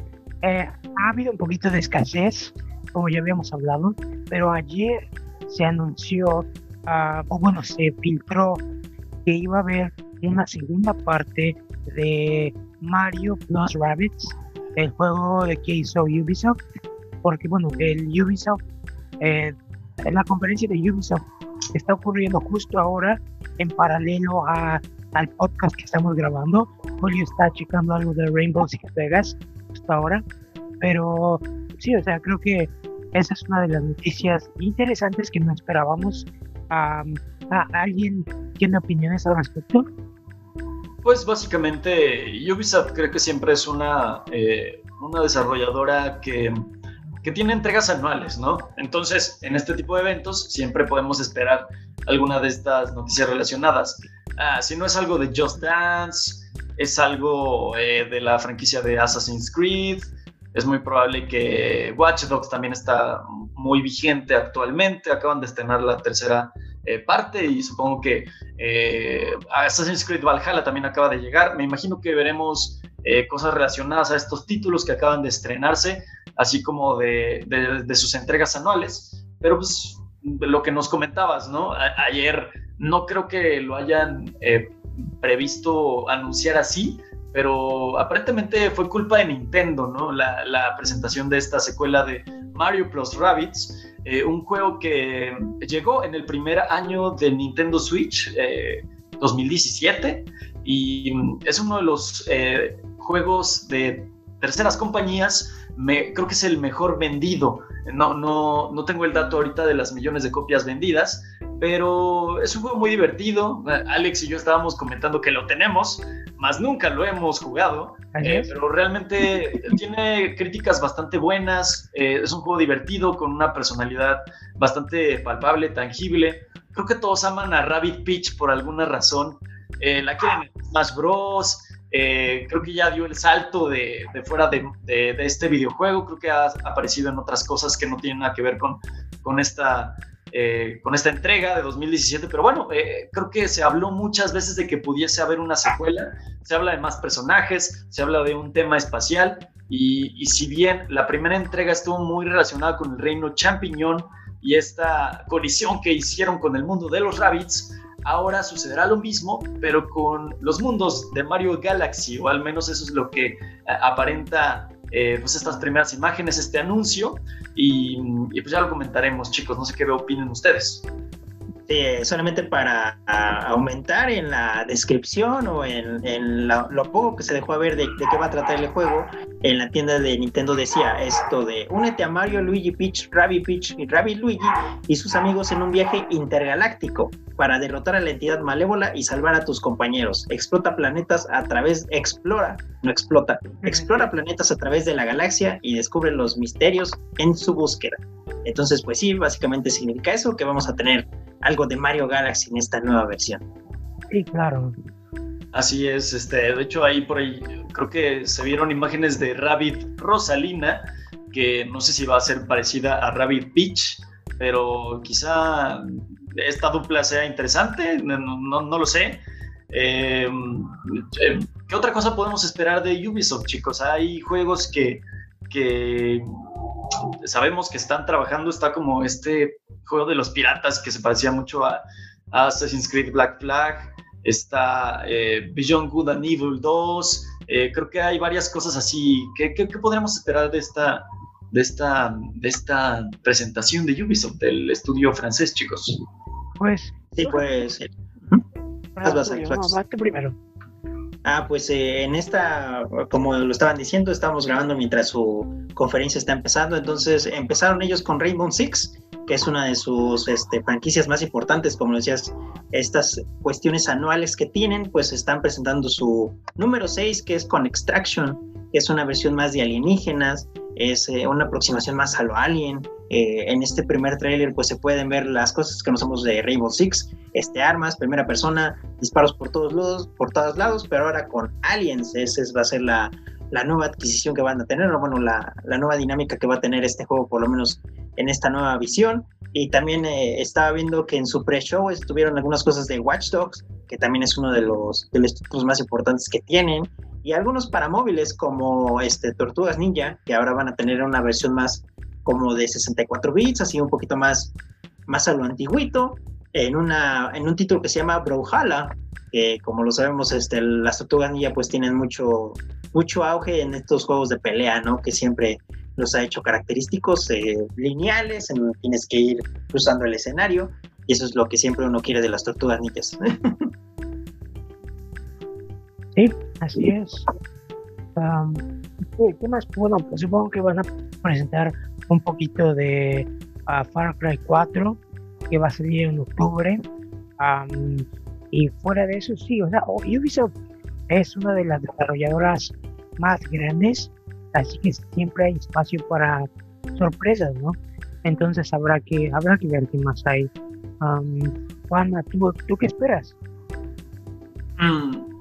ha habido un poquito de escasez, como ya habíamos hablado, pero ayer se anunció, ah, o bueno, se filtró que iba a haber una segunda parte de Mario Plus Rabbits, el juego que hizo Ubisoft, porque bueno, el Ubisoft, eh, la conferencia de Ubisoft está ocurriendo justo ahora en paralelo a, al podcast que estamos grabando. Julio está checando algo de Rainbow Six Vegas justo ahora, pero sí, o sea, creo que esa es una de las noticias interesantes que no esperábamos. ¿A ¿Alguien tiene opiniones al respecto? Pues básicamente Ubisoft creo que siempre es una, eh, una desarrolladora que, que, tiene entregas anuales, ¿no? Entonces, en este tipo de eventos siempre podemos esperar alguna de estas noticias relacionadas. Ah, si no es algo de Just Dance, es algo eh, de la franquicia de Assassin's Creed, es muy probable que Watch Dogs también está muy vigente actualmente, acaban de estrenar la tercera eh, parte y supongo que eh, Assassin's Creed Valhalla también acaba de llegar. Me imagino que veremos eh, cosas relacionadas a estos títulos que acaban de estrenarse, así como de, de, sus entregas anuales. Pero pues lo que nos comentabas, ¿no? ayer no creo que lo hayan previsto anunciar así, pero aparentemente fue culpa de Nintendo, ¿no? La, la presentación de esta secuela de Mario Plus Rabbids, eh, un juego que llegó en el primer año de Nintendo Switch, 2017, eh, y es uno de los eh, juegos de terceras compañías, me, creo que es el mejor vendido. No, no, no tengo el dato ahorita de las millones de copias vendidas, pero es un juego muy divertido. Alex y yo estábamos comentando que lo tenemos, más nunca lo hemos jugado, eh, pero realmente tiene críticas bastante buenas. Eh, es un juego divertido con una personalidad bastante palpable, tangible. Creo que todos aman a Rabbit Peach por alguna razón. Eh, la quieren en Smash Bros. Creo que ya dio el salto de, fuera de, de, este videojuego. Creo que ha aparecido en otras cosas que no tienen nada que ver con, con esta eh, con esta entrega de 2017, pero bueno, eh, creo que se habló muchas veces de que pudiese haber una secuela, se habla de más personajes, se habla de un tema espacial, y, si bien la primera entrega estuvo muy relacionada con el reino champiñón y esta colisión que hicieron con el mundo de los rabbits, ahora sucederá lo mismo, pero con los mundos de Mario Galaxy, o al menos eso es lo que eh, aparenta eh, pues estas primeras imágenes, este anuncio, y, pues ya lo comentaremos, chicos, no sé qué opinen ustedes. Eh, solamente para aumentar en la descripción o en, lo poco que se dejó a ver de, qué va a tratar el juego, en la tienda de Nintendo decía esto de únete a Mario, Luigi Peach, Rabbit Peach y Rabbit Luigi y sus amigos en un viaje intergaláctico para derrotar a la entidad malévola y salvar a tus compañeros. Explota planetas a través, explora, no explota, explora planetas a través de la galaxia y descubre los misterios en su búsqueda. Entonces, pues sí, básicamente significa eso, que vamos a tener algo de Mario Galaxy en esta nueva versión. Sí, claro. Así es, este, de hecho ahí por ahí creo que se vieron imágenes de Rabbit Rosalina, que no sé si va a ser parecida a Rabbit Peach, pero quizá esta dupla sea interesante, no, no, lo sé. Em, em, ¿Qué otra cosa podemos esperar de Ubisoft, chicos? Hay juegos que, que sabemos que están trabajando, está como este juego de los piratas que se parecía mucho a, Assassin's Creed Black Flag, está eh, Beyond Good and Evil 2, eh, creo que hay varias cosas así. ¿Qué, qué, podríamos esperar de esta, de, esta, de esta presentación de Ubisoft, del estudio francés, chicos? Pues... Sí, pues... primero. Ah, pues eh, en esta, como lo estaban diciendo, estábamos grabando mientras su conferencia está empezando, entonces empezaron ellos con Rainbow Six, que es una de sus este, franquicias más importantes, como decías, estas cuestiones anuales que tienen, pues están presentando su número 6, que es con Extraction, que es una versión más de alienígenas, es eh, una aproximación más a lo alien. Eh, en este primer tráiler pues se pueden ver las cosas que conocemos de Rainbow Six, este, armas, primera persona, disparos por todos lados, por todos lados, pero ahora con aliens, esa va a ser la, la nueva adquisición que van a tener, o bueno, la, la, nueva dinámica que va a tener este juego, por lo menos en esta nueva visión. Y también eh, estaba viendo que en su pre-show estuvieron algunas cosas de Watch Dogs, que también es uno de los, de los títulos más importantes que tienen y algunos para móviles como este, Tortugas Ninja, que ahora van a tener una versión más como de 64 bits, así un poquito más, más a lo antiguito, en, una, en un título que se llama Brawlhalla, que como lo sabemos, este, las Tortugas Ninja pues tienen mucho, mucho auge en estos juegos de pelea, ¿no? Que siempre los ha hecho característicos eh, lineales, en donde tienes que ir cruzando el escenario, y eso es lo que siempre uno quiere de las Tortugas Ninjas. Sí, así es. ¿qué, más? Bueno, pues supongo que van a presentar un poquito de uh, Far Cry 4, que va a salir en octubre. y fuera de eso, sí, o sea, Ubisoft es una de las desarrolladoras más grandes, así que siempre hay espacio para sorpresas, ¿no? Entonces habrá que habrá que ver qué más hay. Juana, ¿tú, ¿tú qué esperas? Mm,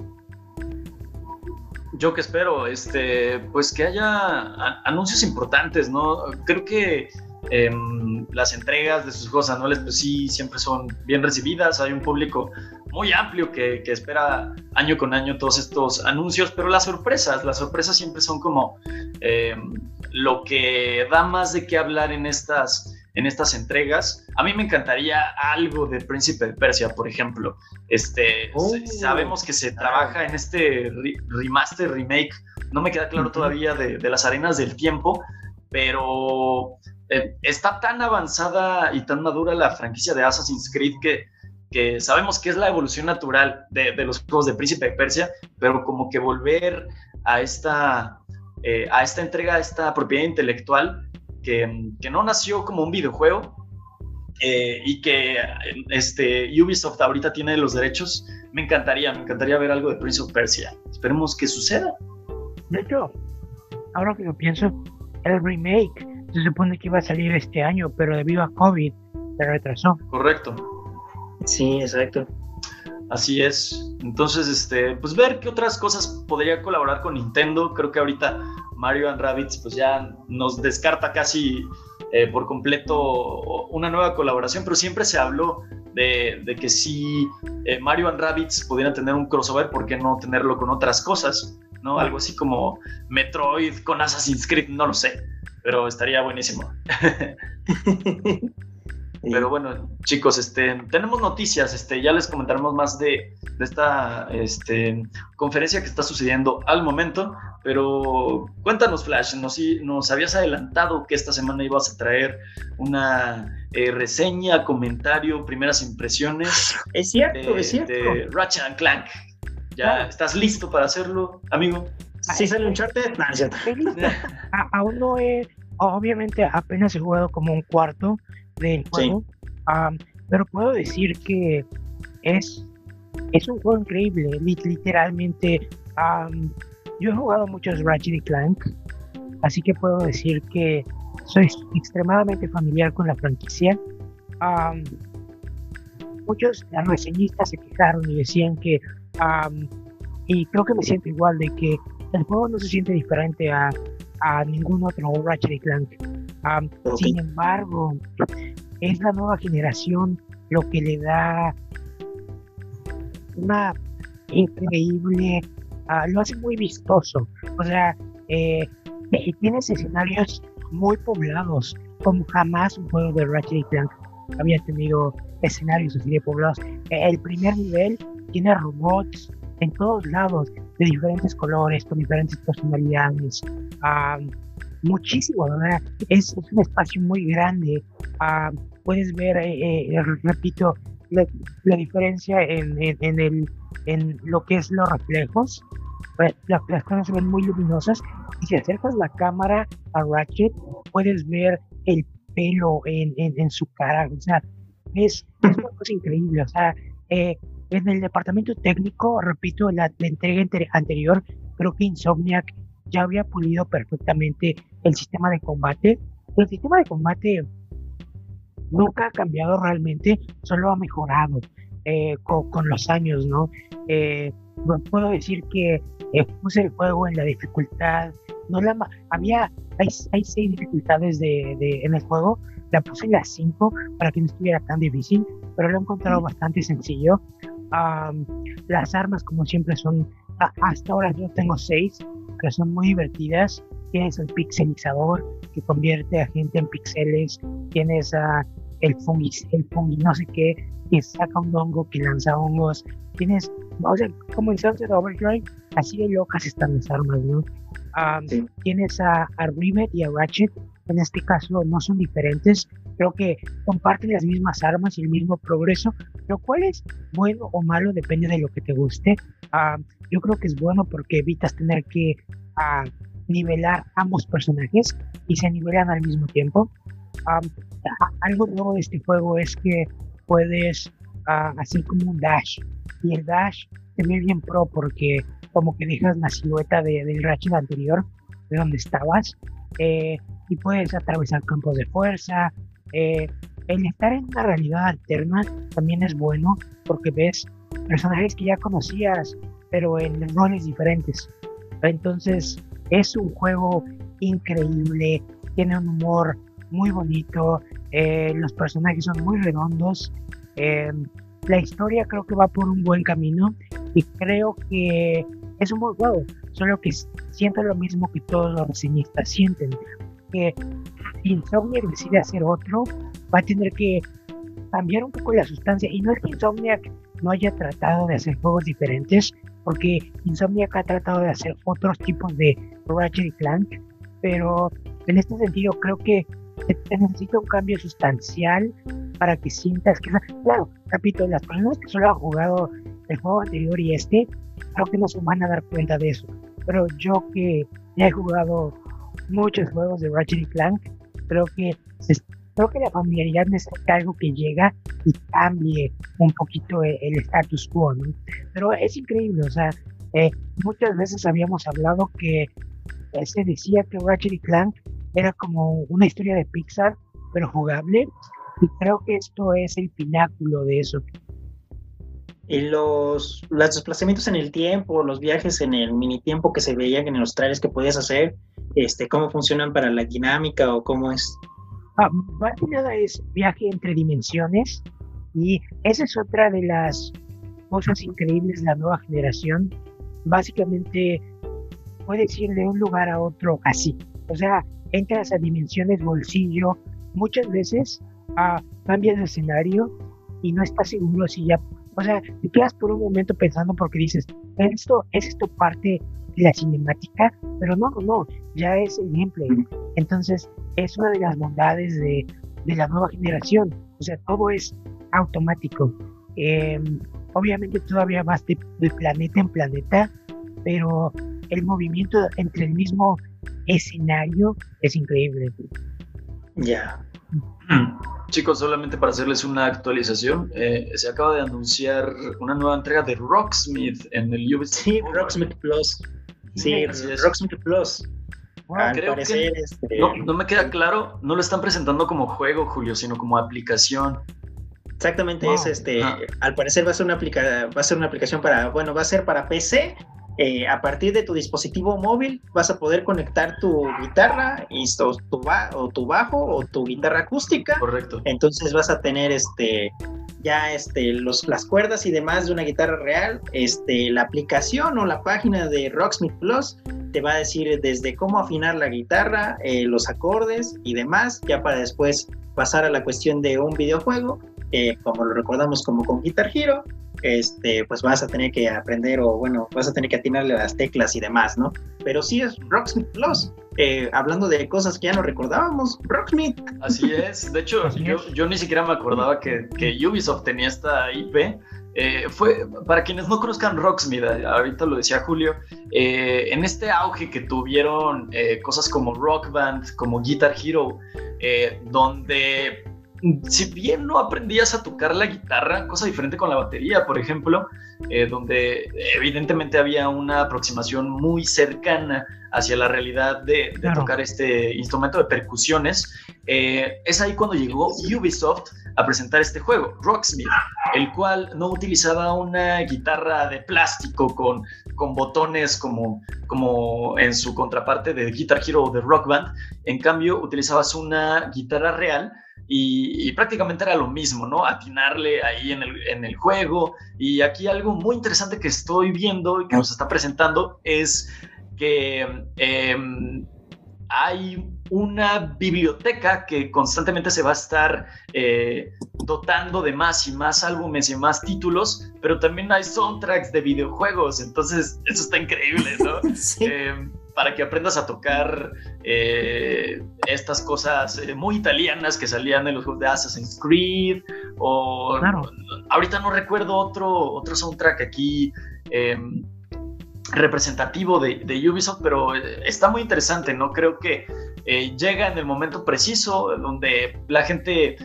yo que espero, este, pues que haya anuncios importantes, ¿no? Creo que em, las entregas de sus juegos anuales, pues sí, siempre son bien recibidas. Hay un público muy amplio que, que, espera año con año todos estos anuncios, pero las sorpresas, las sorpresas siempre son como em, lo que da más de qué hablar en estas en estas entregas. A mí me encantaría algo de Príncipe de Persia, por ejemplo. Este, oh. sabemos que se trabaja en este remaster, remake, no me queda claro todavía de, las arenas del tiempo, pero eh, está tan avanzada y tan madura la franquicia de Assassin's Creed que, que sabemos que es la evolución natural de, los juegos de Príncipe de Persia, pero como que volver a esta, eh, a esta entrega, a esta propiedad intelectual, que, que no nació como un videojuego eh, y que este, Ubisoft ahorita tiene los derechos, me encantaría, me encantaría ver algo de Prince of Persia. Esperemos que suceda. De hecho, ahora que lo pienso, el remake se supone que iba a salir este año, pero debido a COVID se retrasó. Correcto. Sí, exacto. Así es. Entonces, este, pues ver qué otras cosas podría colaborar con Nintendo. Creo que ahorita Mario and Rabbids pues ya nos descarta casi eh, por completo una nueva colaboración, pero siempre se habló de, que si eh, Mario and Rabbids pudieran tener un crossover, ¿por qué no tenerlo con otras cosas? ¿no? Algo así como Metroid con Assassin's Creed, no lo sé, pero estaría buenísimo. Pero bueno, chicos, este, tenemos noticias, este, ya les comentaremos más de, esta este, conferencia que está sucediendo al momento, pero cuéntanos, Flash, nos, nos habías adelantado que esta semana ibas a traer una eh, reseña, comentario, primeras impresiones. Es cierto, es cierto. De Ratchet and Clank. ¿Ya estás listo para hacerlo, amigo? Sí, sale un charte. Aún no he, obviamente apenas he jugado como un cuarto del juego, pero puedo decir que es, es un juego increíble, literalmente. yo he jugado muchos Ratchet y Clank, así que puedo decir que soy extremadamente familiar con la franquicia. muchos reseñistas se quejaron y decían que, y creo que me siento igual, de que el juego no se siente diferente a, a ningún otro Ratchet y Clank. Sin embargo, es la nueva generación lo que le da una increíble, ah, lo hace muy vistoso. O sea, eh, tienes escenarios muy poblados, como jamás un juego de Ratchet Clank había tenido escenarios así de poblados. El primer nivel tiene robots en todos lados, de diferentes colores, con diferentes personalidades. muchísimo, ¿verdad? Es, es, un espacio muy grande puedes ver, eh, eh, repito, la, diferencia en, en, el, en lo que es los reflejos. Pues, las cosas se ven muy luminosas y si acercas la cámara a Ratchet, puedes ver el pelo en, en, su cara. O sea, es, es una cosa increíble. O sea, eh, en el departamento técnico, repito, la, la entrega anterior, creo que Insomniac ya había pulido perfectamente el sistema de combate. El sistema de combate nunca ha cambiado realmente, solo ha mejorado eh, con, los años, ¿no? Eh, puedo decir que eh, puse el juego en la dificultad, no la había, hay, seis dificultades de, en el juego, la puse en las cinco para que no estuviera tan difícil, pero lo he encontrado bastante sencillo. Las armas, como siempre, son, hasta ahora yo tengo seis, que son muy divertidas. Tienes el pixelizador que convierte a gente en pixeles, tienes a el fungi, el fungi no sé qué, que saca un hongo, que lanza hongos. Tienes, o sea, como en Sunset Overdrive, así de locas están las armas, ¿no? Tienes a, a Rivet y a Ratchet, en este caso no son diferentes, creo que comparten las mismas armas y el mismo progreso, lo cual es bueno o malo, depende de lo que te guste. yo creo que es bueno porque evitas tener que nivelar ambos personajes y se nivelan al mismo tiempo algo nuevo de este juego es que puedes uh, hacer como un dash. Y el dash se ve bien pro porque como que dejas la silueta de, del Ratchet anterior, de donde estabas, eh, y puedes atravesar campos de fuerza. Eh, el estar en una realidad alterna también es bueno porque ves personajes que ya conocías, pero en roles diferentes. Entonces, es un juego increíble, tiene un humor muy bonito, eh, los personajes son muy redondos, eh, la historia creo que va por un buen camino y creo que es un buen juego, solo que siento lo mismo que todos los reseñistas sienten, que Insomniac decide hacer otro, va a tener que cambiar un poco la sustancia. Y no es que Insomniac no haya tratado de hacer juegos diferentes, porque Insomniac ha tratado de hacer otros tipos de Ratchet y Clank, pero en este sentido creo que se necesita un cambio sustancial para que sientas que, claro, repito, las personas que solo han jugado el juego anterior y este, creo que no se van a dar cuenta de eso, pero yo que ya he jugado muchos juegos de Ratchet y Clank, creo que creo que la familiaridad necesita algo que llega y cambie un poquito el, status quo, ¿no? Pero es increíble, o sea, eh, muchas veces habíamos hablado que eh, se decía que Ratchet y Clank era como una historia de Pixar, pero jugable, y creo que esto es el pináculo de eso. Y los, los desplazamientos en el tiempo, los viajes en el mini tiempo que se veían en los trailers que podías hacer, este, cómo funcionan para la dinámica o cómo es. Ah, más que nada es viaje entre dimensiones y esa es otra de las cosas increíbles de la nueva generación. Básicamente puedes ir de un lugar a otro así. O sea, entras a dimensiones bolsillo, muchas veces ah, cambias de escenario y no estás seguro si ya, o sea, te quedas por un momento pensando porque dices, esto es esto parte la cinemática, pero no, no, ya es el gameplay. Entonces, es una de las bondades de, de la nueva generación. O sea, todo es automático. Em, obviamente todavía vas de, planeta en planeta, pero el movimiento entre el mismo escenario es increíble. Ya. Chicos, solamente para hacerles una actualización, eh, se acaba de anunciar una nueva entrega de Rocksmith en el Ubisoft. Sí, Rocksmith Plus. Sí, Rocksmith Plus. creo que este, no, me queda claro, no lo están presentando como juego, Julio, sino como aplicación. Exactamente, es este, al parecer va a ser una va a ser una aplicación para, bueno, va a ser para PC eh, a partir de tu dispositivo móvil vas a poder conectar tu guitarra y tu, o tu bajo o tu guitarra acústica. Correcto. Entonces vas a tener este ya este los, las cuerdas y demás de una guitarra real. Este la aplicación o la página de Rocksmith Plus te va a decir desde cómo afinar la guitarra, eh, los acordes y demás, ya para después pasar a la cuestión de un videojuego, eh, como lo recordamos como con Guitar Hero, este, pues vas a tener que aprender o bueno, vas a tener que atinarle las teclas y demás, ¿no? Pero sí es Rocksmith Plus. Eh, hablando de cosas que ya no recordábamos, Rocksmith. Así es, de hecho, yo, ni siquiera me acordaba que, Ubisoft tenía esta IP. Eh, fue, para quienes no conozcan Rocksmith, eh, ahorita lo decía Julio, en este auge que tuvieron cosas como Rock Band, como Guitar Hero, donde si bien no aprendías a tocar la guitarra, cosa diferente con la batería, por ejemplo, eh, donde evidentemente había una aproximación muy cercana hacia la realidad de, tocar este instrumento de percusiones, eh, es ahí cuando llegó Ubisoft a presentar este juego, Rocksmith, el cual no utilizaba una guitarra de plástico con, con botones como, como en su contraparte de Guitar Hero o de Rock Band, en cambio utilizabas una guitarra real y, prácticamente era lo mismo, ¿no? Atinarle ahí en el, en el, juego. Y aquí algo muy interesante que estoy viendo y que nos está presentando es que em, hay una biblioteca que constantemente se va a estar eh, dotando de más y más álbumes y más títulos, pero también hay soundtracks de videojuegos, entonces eso está increíble, ¿no? sí. Em, para que aprendas a tocar eh, estas cosas eh, muy italianas que salían en los juegos de Assassin's Creed o ahorita no recuerdo otro, otro soundtrack aquí em, representativo de, Ubisoft, pero eh, está muy interesante, ¿no? Creo que llega en el momento preciso donde la gente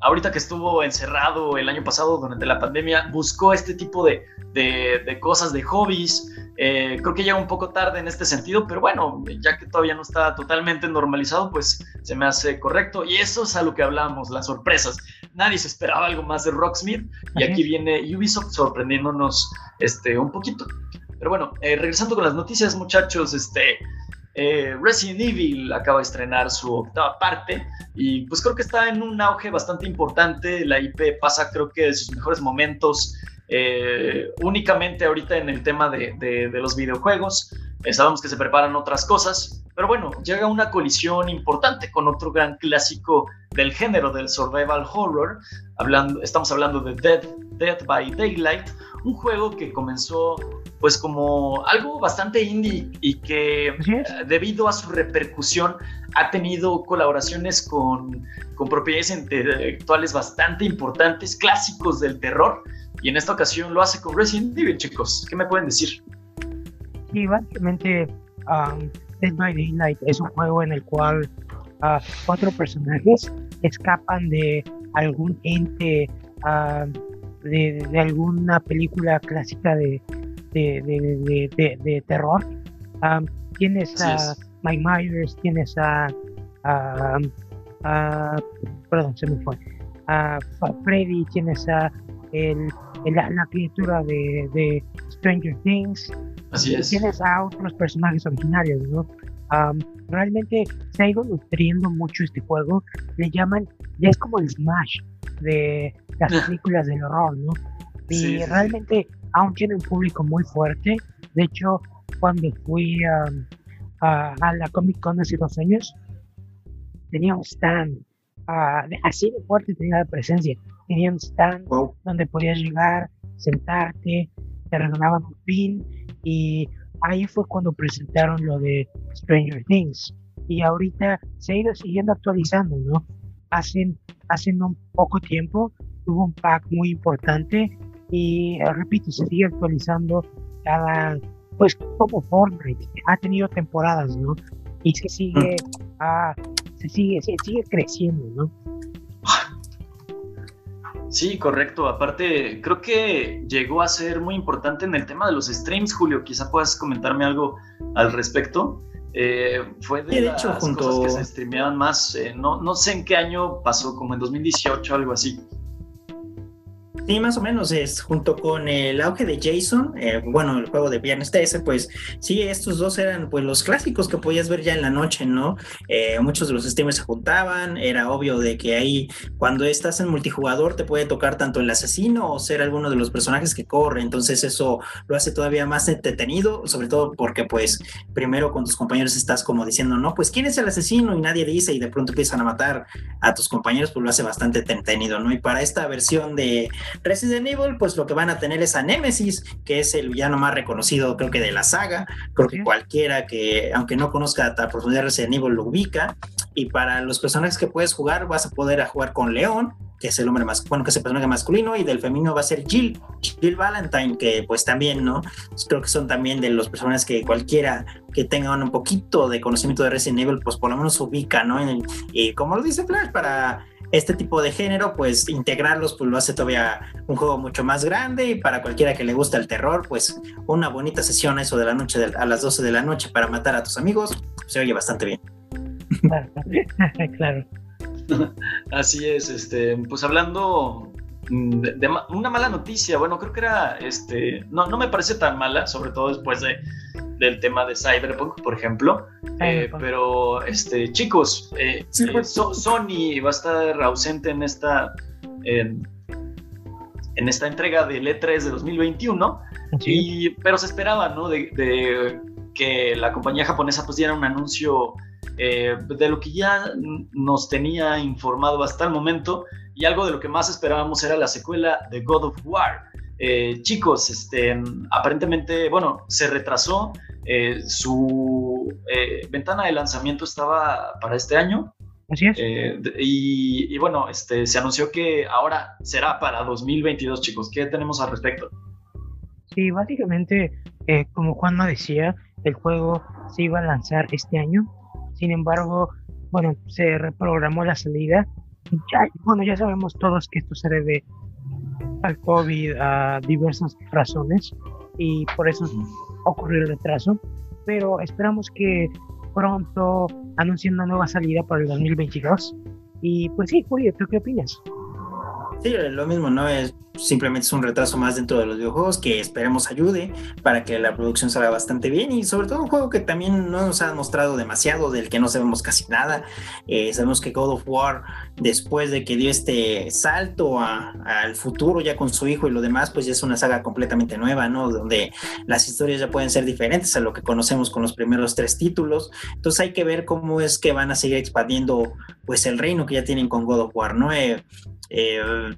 ahorita que estuvo encerrado el año pasado durante la pandemia, buscó este tipo de, de cosas, de hobbies, eh, creo que llega un poco tarde en este sentido, pero bueno, ya que todavía no está totalmente normalizado, pues se me hace correcto. Y eso es a lo que hablamos, las sorpresas. Nadie se esperaba algo más de Rocksmith y aquí viene Ubisoft sorprendiéndonos este, un poquito. Pero bueno, eh, regresando con las noticias, muchachos, este, eh, Resident Evil acaba de estrenar su octava parte y pues creo que está en un auge bastante importante. La IP pasa creo que de sus mejores momentos eh, únicamente ahorita en el tema de, los videojuegos. Eh, sabemos que se preparan otras cosas, pero bueno, llega una colisión importante con otro gran clásico del género del survival horror. Estamos hablando de Dead, Dead by Daylight, un juego que comenzó pues como algo bastante indie y que eh, debido a su repercusión ha tenido colaboraciones con, con propiedades intelectuales bastante importantes, clásicos del terror, y en esta ocasión lo hace con Resident Evil, chicos. ¿Qué me pueden decir? Sí, básicamente um, Dead by Daylight es un juego en el cual uh, cuatro personajes escapan de algún ente, uh, de, de, alguna película clásica de, de, terror. tienes a Mike Myers, tienes a, perdón, se me fue, a Freddy, tienes a el, la, criatura de, Stranger Things. Así es. Tienes a otros personajes originarios, ¿no? realmente se ha ido nutriendo mucho este juego. Le llaman, ya es como el Smash de las películas del horror, ¿no? Y realmente aún tiene un público muy fuerte. De hecho, cuando fui a, la Comic Con hace dos años, tenía un stand, así de fuerte tenía la presencia. Tenía un stand donde podías llegar, sentarte, te regalaban un pin y ahí fue cuando presentaron lo de Stranger Things. Y ahorita se ha ido siguiendo actualizando, ¿no? Hace, hace un poco tiempo tuvo un pack muy importante y eh, repito, se sigue actualizando cada, pues como Fortnite, ha tenido temporadas, ¿no? Y se sigue, ah, se sigue, se sigue creciendo, ¿no? Sí, correcto. Aparte, creo que llegó a ser muy importante en el tema de los streams, Julio. Quizá puedas comentarme algo al respecto. Eh, fue de, las cosas que se streameaban más. Eh, no, no sé en qué año pasó, como en 2018, algo así. Sí, más o menos es junto con el auge de Jason, eh, bueno, el juego de Viernes 13, pues sí, estos dos eran pues los clásicos que podías ver ya en la noche, ¿no? Eh, muchos de los streamers se juntaban, era obvio de que ahí cuando estás en multijugador te puede tocar tanto el asesino o ser alguno de los personajes que corre, entonces eso lo hace todavía más entretenido, sobre todo porque pues primero con tus compañeros estás como diciendo, no, pues quién es el asesino y nadie dice y de pronto empiezan a matar a tus compañeros, pues lo hace bastante entretenido, ¿no? Y para esta versión de Resident Evil, pues lo que van a tener es a Nemesis, que es el villano más reconocido, creo que de la saga. Creo que cualquiera que, aunque no conozca a profundidad Resident Evil, lo ubica. Y para los personajes que puedes jugar, vas a poder jugar con León, que es el hombre más, bueno, que es el personaje masculino, y del femenino va a ser Jill, Jill Valentine, que pues también, ¿no? Creo que son también de los personajes que cualquiera que tenga un poquito de conocimiento de Resident Evil, pues por lo menos ubica, ¿no? y como lo dice Flash, para este tipo de género, pues integrarlos pues lo hace todavía un juego mucho más grande y para cualquiera que le gusta el terror, pues una bonita sesión eso de la noche a las 12 de la noche para matar a tus amigos, se oye bastante bien. claro. Así es, este, pues hablando de, una mala noticia, bueno, creo que era, este, no, no me parece tan mala, sobre todo después de, del tema de Cyberpunk, por ejemplo. Eh, pero, este, chicos, eh, eh, Sony va a estar ausente en esta, en, esta entrega del E3 de 2021, y, pero se esperaba, ¿no? De, que la compañía japonesa pues diera un anuncio de lo que ya nos tenía informado hasta el momento, y algo de lo que más esperábamos era la secuela de God of War. Eh, chicos, este, aparentemente, bueno, se retrasó. Eh, su eh, ventana de lanzamiento estaba para este año. Así es. Y, bueno, este, se anunció que ahora será para 2022, chicos. ¿Qué tenemos al respecto? Sí, básicamente, como Juan me decía, el juego se iba a lanzar este año. Sin embargo, bueno, se reprogramó la salida. Ya, bueno, ya sabemos todos que esto se debe al COVID a diversas razones y por eso ocurrió el retraso, pero esperamos que pronto anuncien una nueva salida para el 2022. Y pues sí, Julio, ¿tú qué opinas? Sí, lo mismo, ¿no? Es simplemente es un retraso más dentro de los videojuegos que esperemos ayude para que la producción salga bastante bien y sobre todo un juego que también no nos ha mostrado demasiado, del que no sabemos casi nada. Eh, sabemos que God of War, después de que dio este salto al futuro ya con su hijo y lo demás, pues ya es una saga completamente nueva, ¿no? Donde las historias ya pueden ser diferentes a lo que conocemos con los primeros tres títulos. Entonces hay que ver cómo es que van a seguir expandiendo pues el reino que ya tienen con God of War, ¿no? Eh, eh,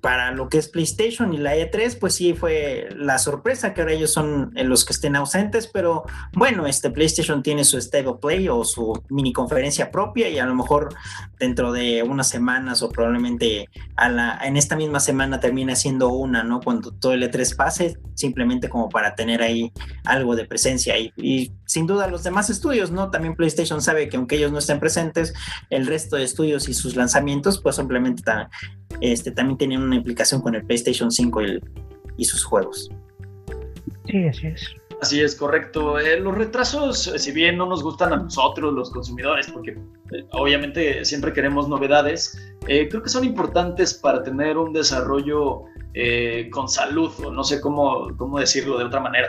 para lo que es PlayStation y la E3, pues sí fue la sorpresa que ahora ellos son los que estén ausentes, pero bueno, este PlayStation tiene su State of Play o su mini conferencia propia y a lo mejor dentro de unas semanas o probablemente en esta misma semana termine siendo una, ¿no? Cuando todo el E3 pase, simplemente como para tener ahí algo de presencia y, y sin duda los demás estudios, ¿no? También PlayStation sabe que aunque ellos no estén presentes, el resto de estudios y sus lanzamientos, pues simplemente este, también tienen una implicación con el PlayStation 5 y, sus juegos. Sí, así es. Así es, correcto. Eh, los retrasos, eh, si bien no nos gustan a nosotros, los consumidores, porque eh, obviamente siempre queremos novedades, creo que son importantes para tener un desarrollo con salud, o no sé cómo, cómo decirlo de otra manera.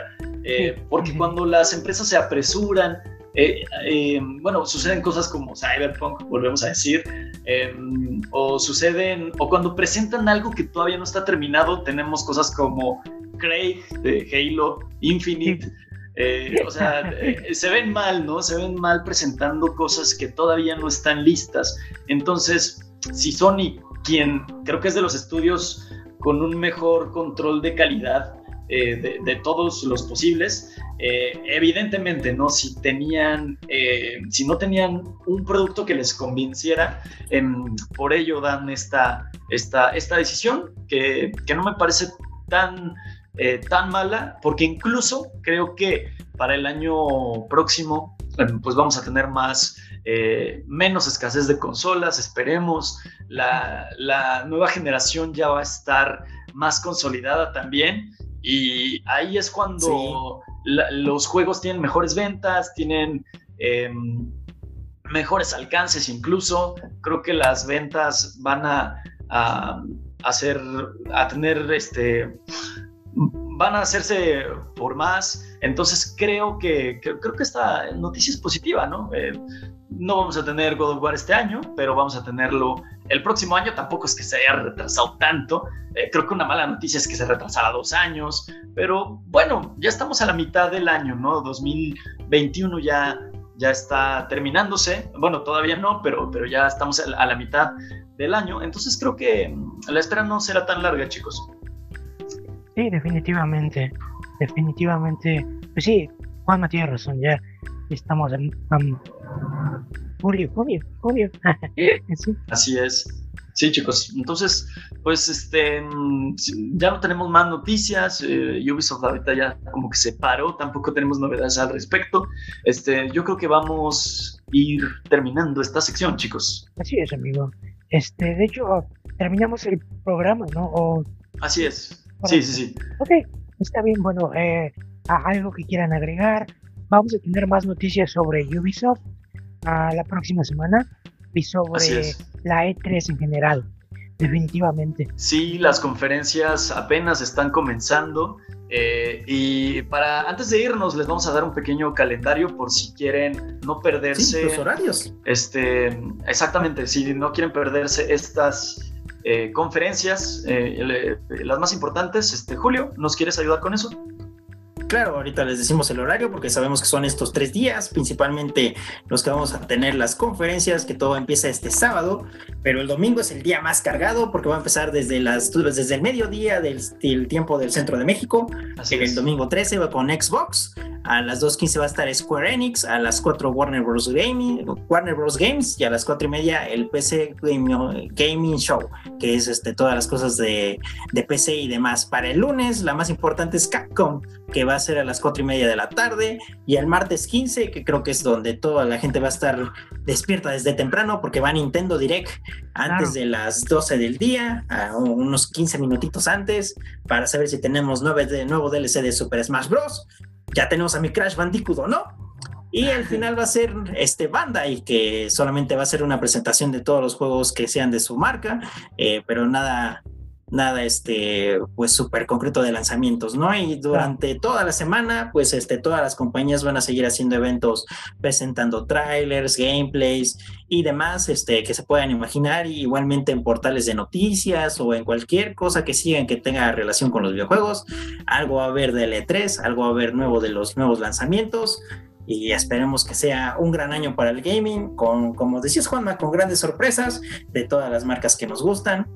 porque cuando las empresas se apresuran eh, eh, bueno, suceden cosas como Cyberpunk, volvemos a decir, em, o suceden, o cuando presentan algo que todavía no está terminado, tenemos cosas como Craig de Halo Infinite. Eh, o sea, se ven mal, ¿no? Se ven mal presentando cosas que todavía no están listas. Entonces, si Sony, quien creo que es de los estudios con un mejor control de calidad, de, de, todos los posibles, eh, evidentemente, ¿no? Si tenían, eh, si no tenían un producto que les convenciera, em, por ello dan esta, esta, esta decisión que, que no me parece tan, eh, tan mala, porque incluso creo que para el año próximo, em, pues vamos a tener más, menos escasez de consolas, esperemos, la, la nueva generación ya va a estar más consolidada también. Y ahí es cuando los juegos tienen mejores ventas, tienen em, mejores alcances incluso. Creo que las ventas van a, hacer, a tener este van a hacerse por más. Entonces creo que, creo que esta noticia es positiva, ¿no? Eh, no vamos a tener God of War este año, pero vamos a tenerlo el próximo año. Tampoco es que se haya retrasado tanto. Eh, creo que una mala noticia es que se retrasara dos años, pero bueno, ya estamos a la mitad del año, ¿no? 2021 ya, ya está terminándose. Bueno, todavía no, pero, pero ya estamos a la mitad del año. Entonces creo que mm, la espera no será tan larga, chicos. Sí, definitivamente. Definitivamente. Pues sí, Juanma tiene razón, ya estamos en julio, julio, julio. Así es. Sí, chicos. Entonces, pues este, ya no tenemos más noticias. Eh, Ubisoft ahorita ya como que se paró. Tampoco tenemos novedades al respecto. Este, yo creo que vamos a ir terminando esta sección, chicos. Así es, amigo. Este, de hecho, terminamos el programa, ¿no? Así es. Sí, sí, sí. Ok, está bien. Bueno, eh, algo que quieran agregar. Vamos a tener más noticias sobre Ubisoft a la próxima semana y sobre la E3 en general, definitivamente. Sí, las conferencias apenas están comenzando. Eh, y para antes de irnos, les vamos a dar un pequeño calendario por si quieren no perderse. los horarios. Este, exactamente, si no quieren perderse estas eh, conferencias, eh, las más importantes. Este, Julio, ¿nos quieres ayudar con eso? Claro, ahorita les decimos el horario porque sabemos que son estos tres días, principalmente los que vamos a tener las conferencias, que todo empieza este sábado, pero el domingo es el día más cargado porque va a empezar desde, las, desde el mediodía del, tiempo del centro de México. Así el domingo 13 va con Xbox, a las 2.15 va a estar Square Enix, a las 4 Warner Bros. Gaming, Warner Bros. Games y a las 4 y media el PC Gaming Show, que es este, todas las cosas de, de PC y demás. Para el lunes, la más importante es Capcom, que va a ser a las cuatro y media de la tarde, y el martes 15, que creo que es donde toda la gente va a estar despierta desde temprano, porque va a Nintendo Direct antes de las 12 del día, a unos 15 minutitos antes, para saber si tenemos nueve nuevo DLC de Super Smash Bros. Ya tenemos a mi Crash Bandicoot no. Y el final va a ser este Bandai, que solamente va a ser una presentación de todos los juegos que sean de su marca, eh, pero nada, nada este, pues súper concreto de lanzamientos, ¿no? Y durante toda la semana, pues este, todas las compañías van a seguir haciendo eventos presentando trailers, gameplays y demás este, que se puedan imaginar, igualmente en portales de noticias o en cualquier cosa que sigan que tenga relación con los videojuegos, algo va a haber de L3, algo va a haber nuevo de los nuevos lanzamientos, y esperemos que sea un gran año para el gaming, con, como decías Juanma, con grandes sorpresas de todas las marcas que nos gustan.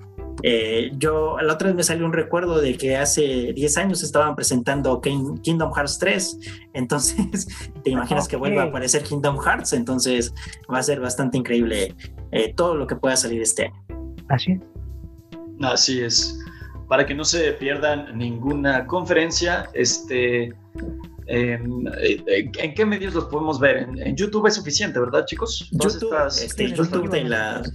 Eh, yo, la otra vez me salió un recuerdo de que hace 10 años estaban presentando Kingdom Hearts 3, entonces te imaginas que vuelva a aparecer Kingdom Hearts, entonces va a ser bastante increíble eh, todo lo que pueda salir este año. Así es. Así es. Para que no se pierdan ninguna conferencia, este ¿En, qué medios los podemos ver? En, YouTube es suficiente, ¿verdad, chicos? YouTube, este, YouTube, de las,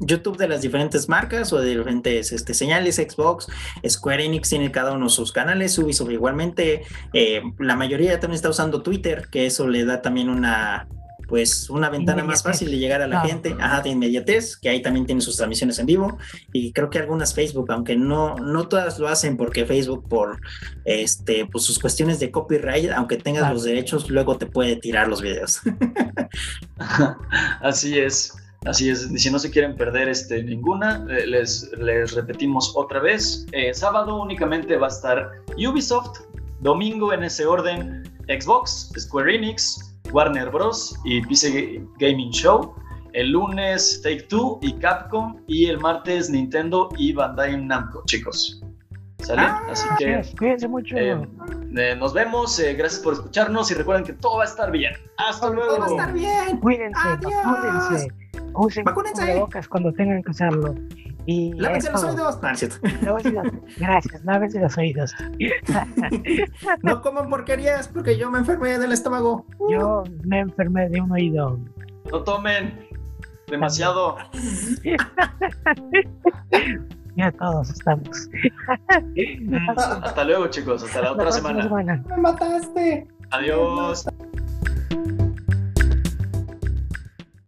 YouTube de las diferentes marcas o de diferentes este, señales, Xbox, Square Enix tiene cada uno sus canales, Ubisoft igualmente, eh, la mayoría también está usando Twitter, que eso le da también una, pues una ventana más fácil de llegar a la gente, ajá, de inmediatez, que ahí también tiene sus transmisiones en vivo y creo que algunas Facebook, aunque no no todas lo hacen porque Facebook por este pues sus cuestiones de copyright, aunque tengas los derechos, luego te puede tirar los videos. Así es. Así es, si no se quieren perder este, ninguna, eh, les, les repetimos otra vez. Eh, sábado únicamente va a estar Ubisoft, domingo en ese orden Xbox, Square Enix, Warner Bros. y PC Gaming Show. El lunes Take Two y Capcom. Y el martes Nintendo y Bandai Namco, chicos. ¿Sale? Ah, Así que. Cuídense mucho. Eh, eh, nos vemos. Eh, gracias por escucharnos y recuerden que todo va a estar bien. Hasta luego. Todo va a estar bien. Cuídense. Adiós. Usen bocas cuando tengan que usarlo. Y lávense los oídos. Gracias, lávense los oídos. no coman porquerías porque yo me enfermé del estómago. Yo me enfermé de un oído. No tomen demasiado. ya todos estamos. Hasta luego, chicos. Hasta la otra semana. Me mataste. Adiós.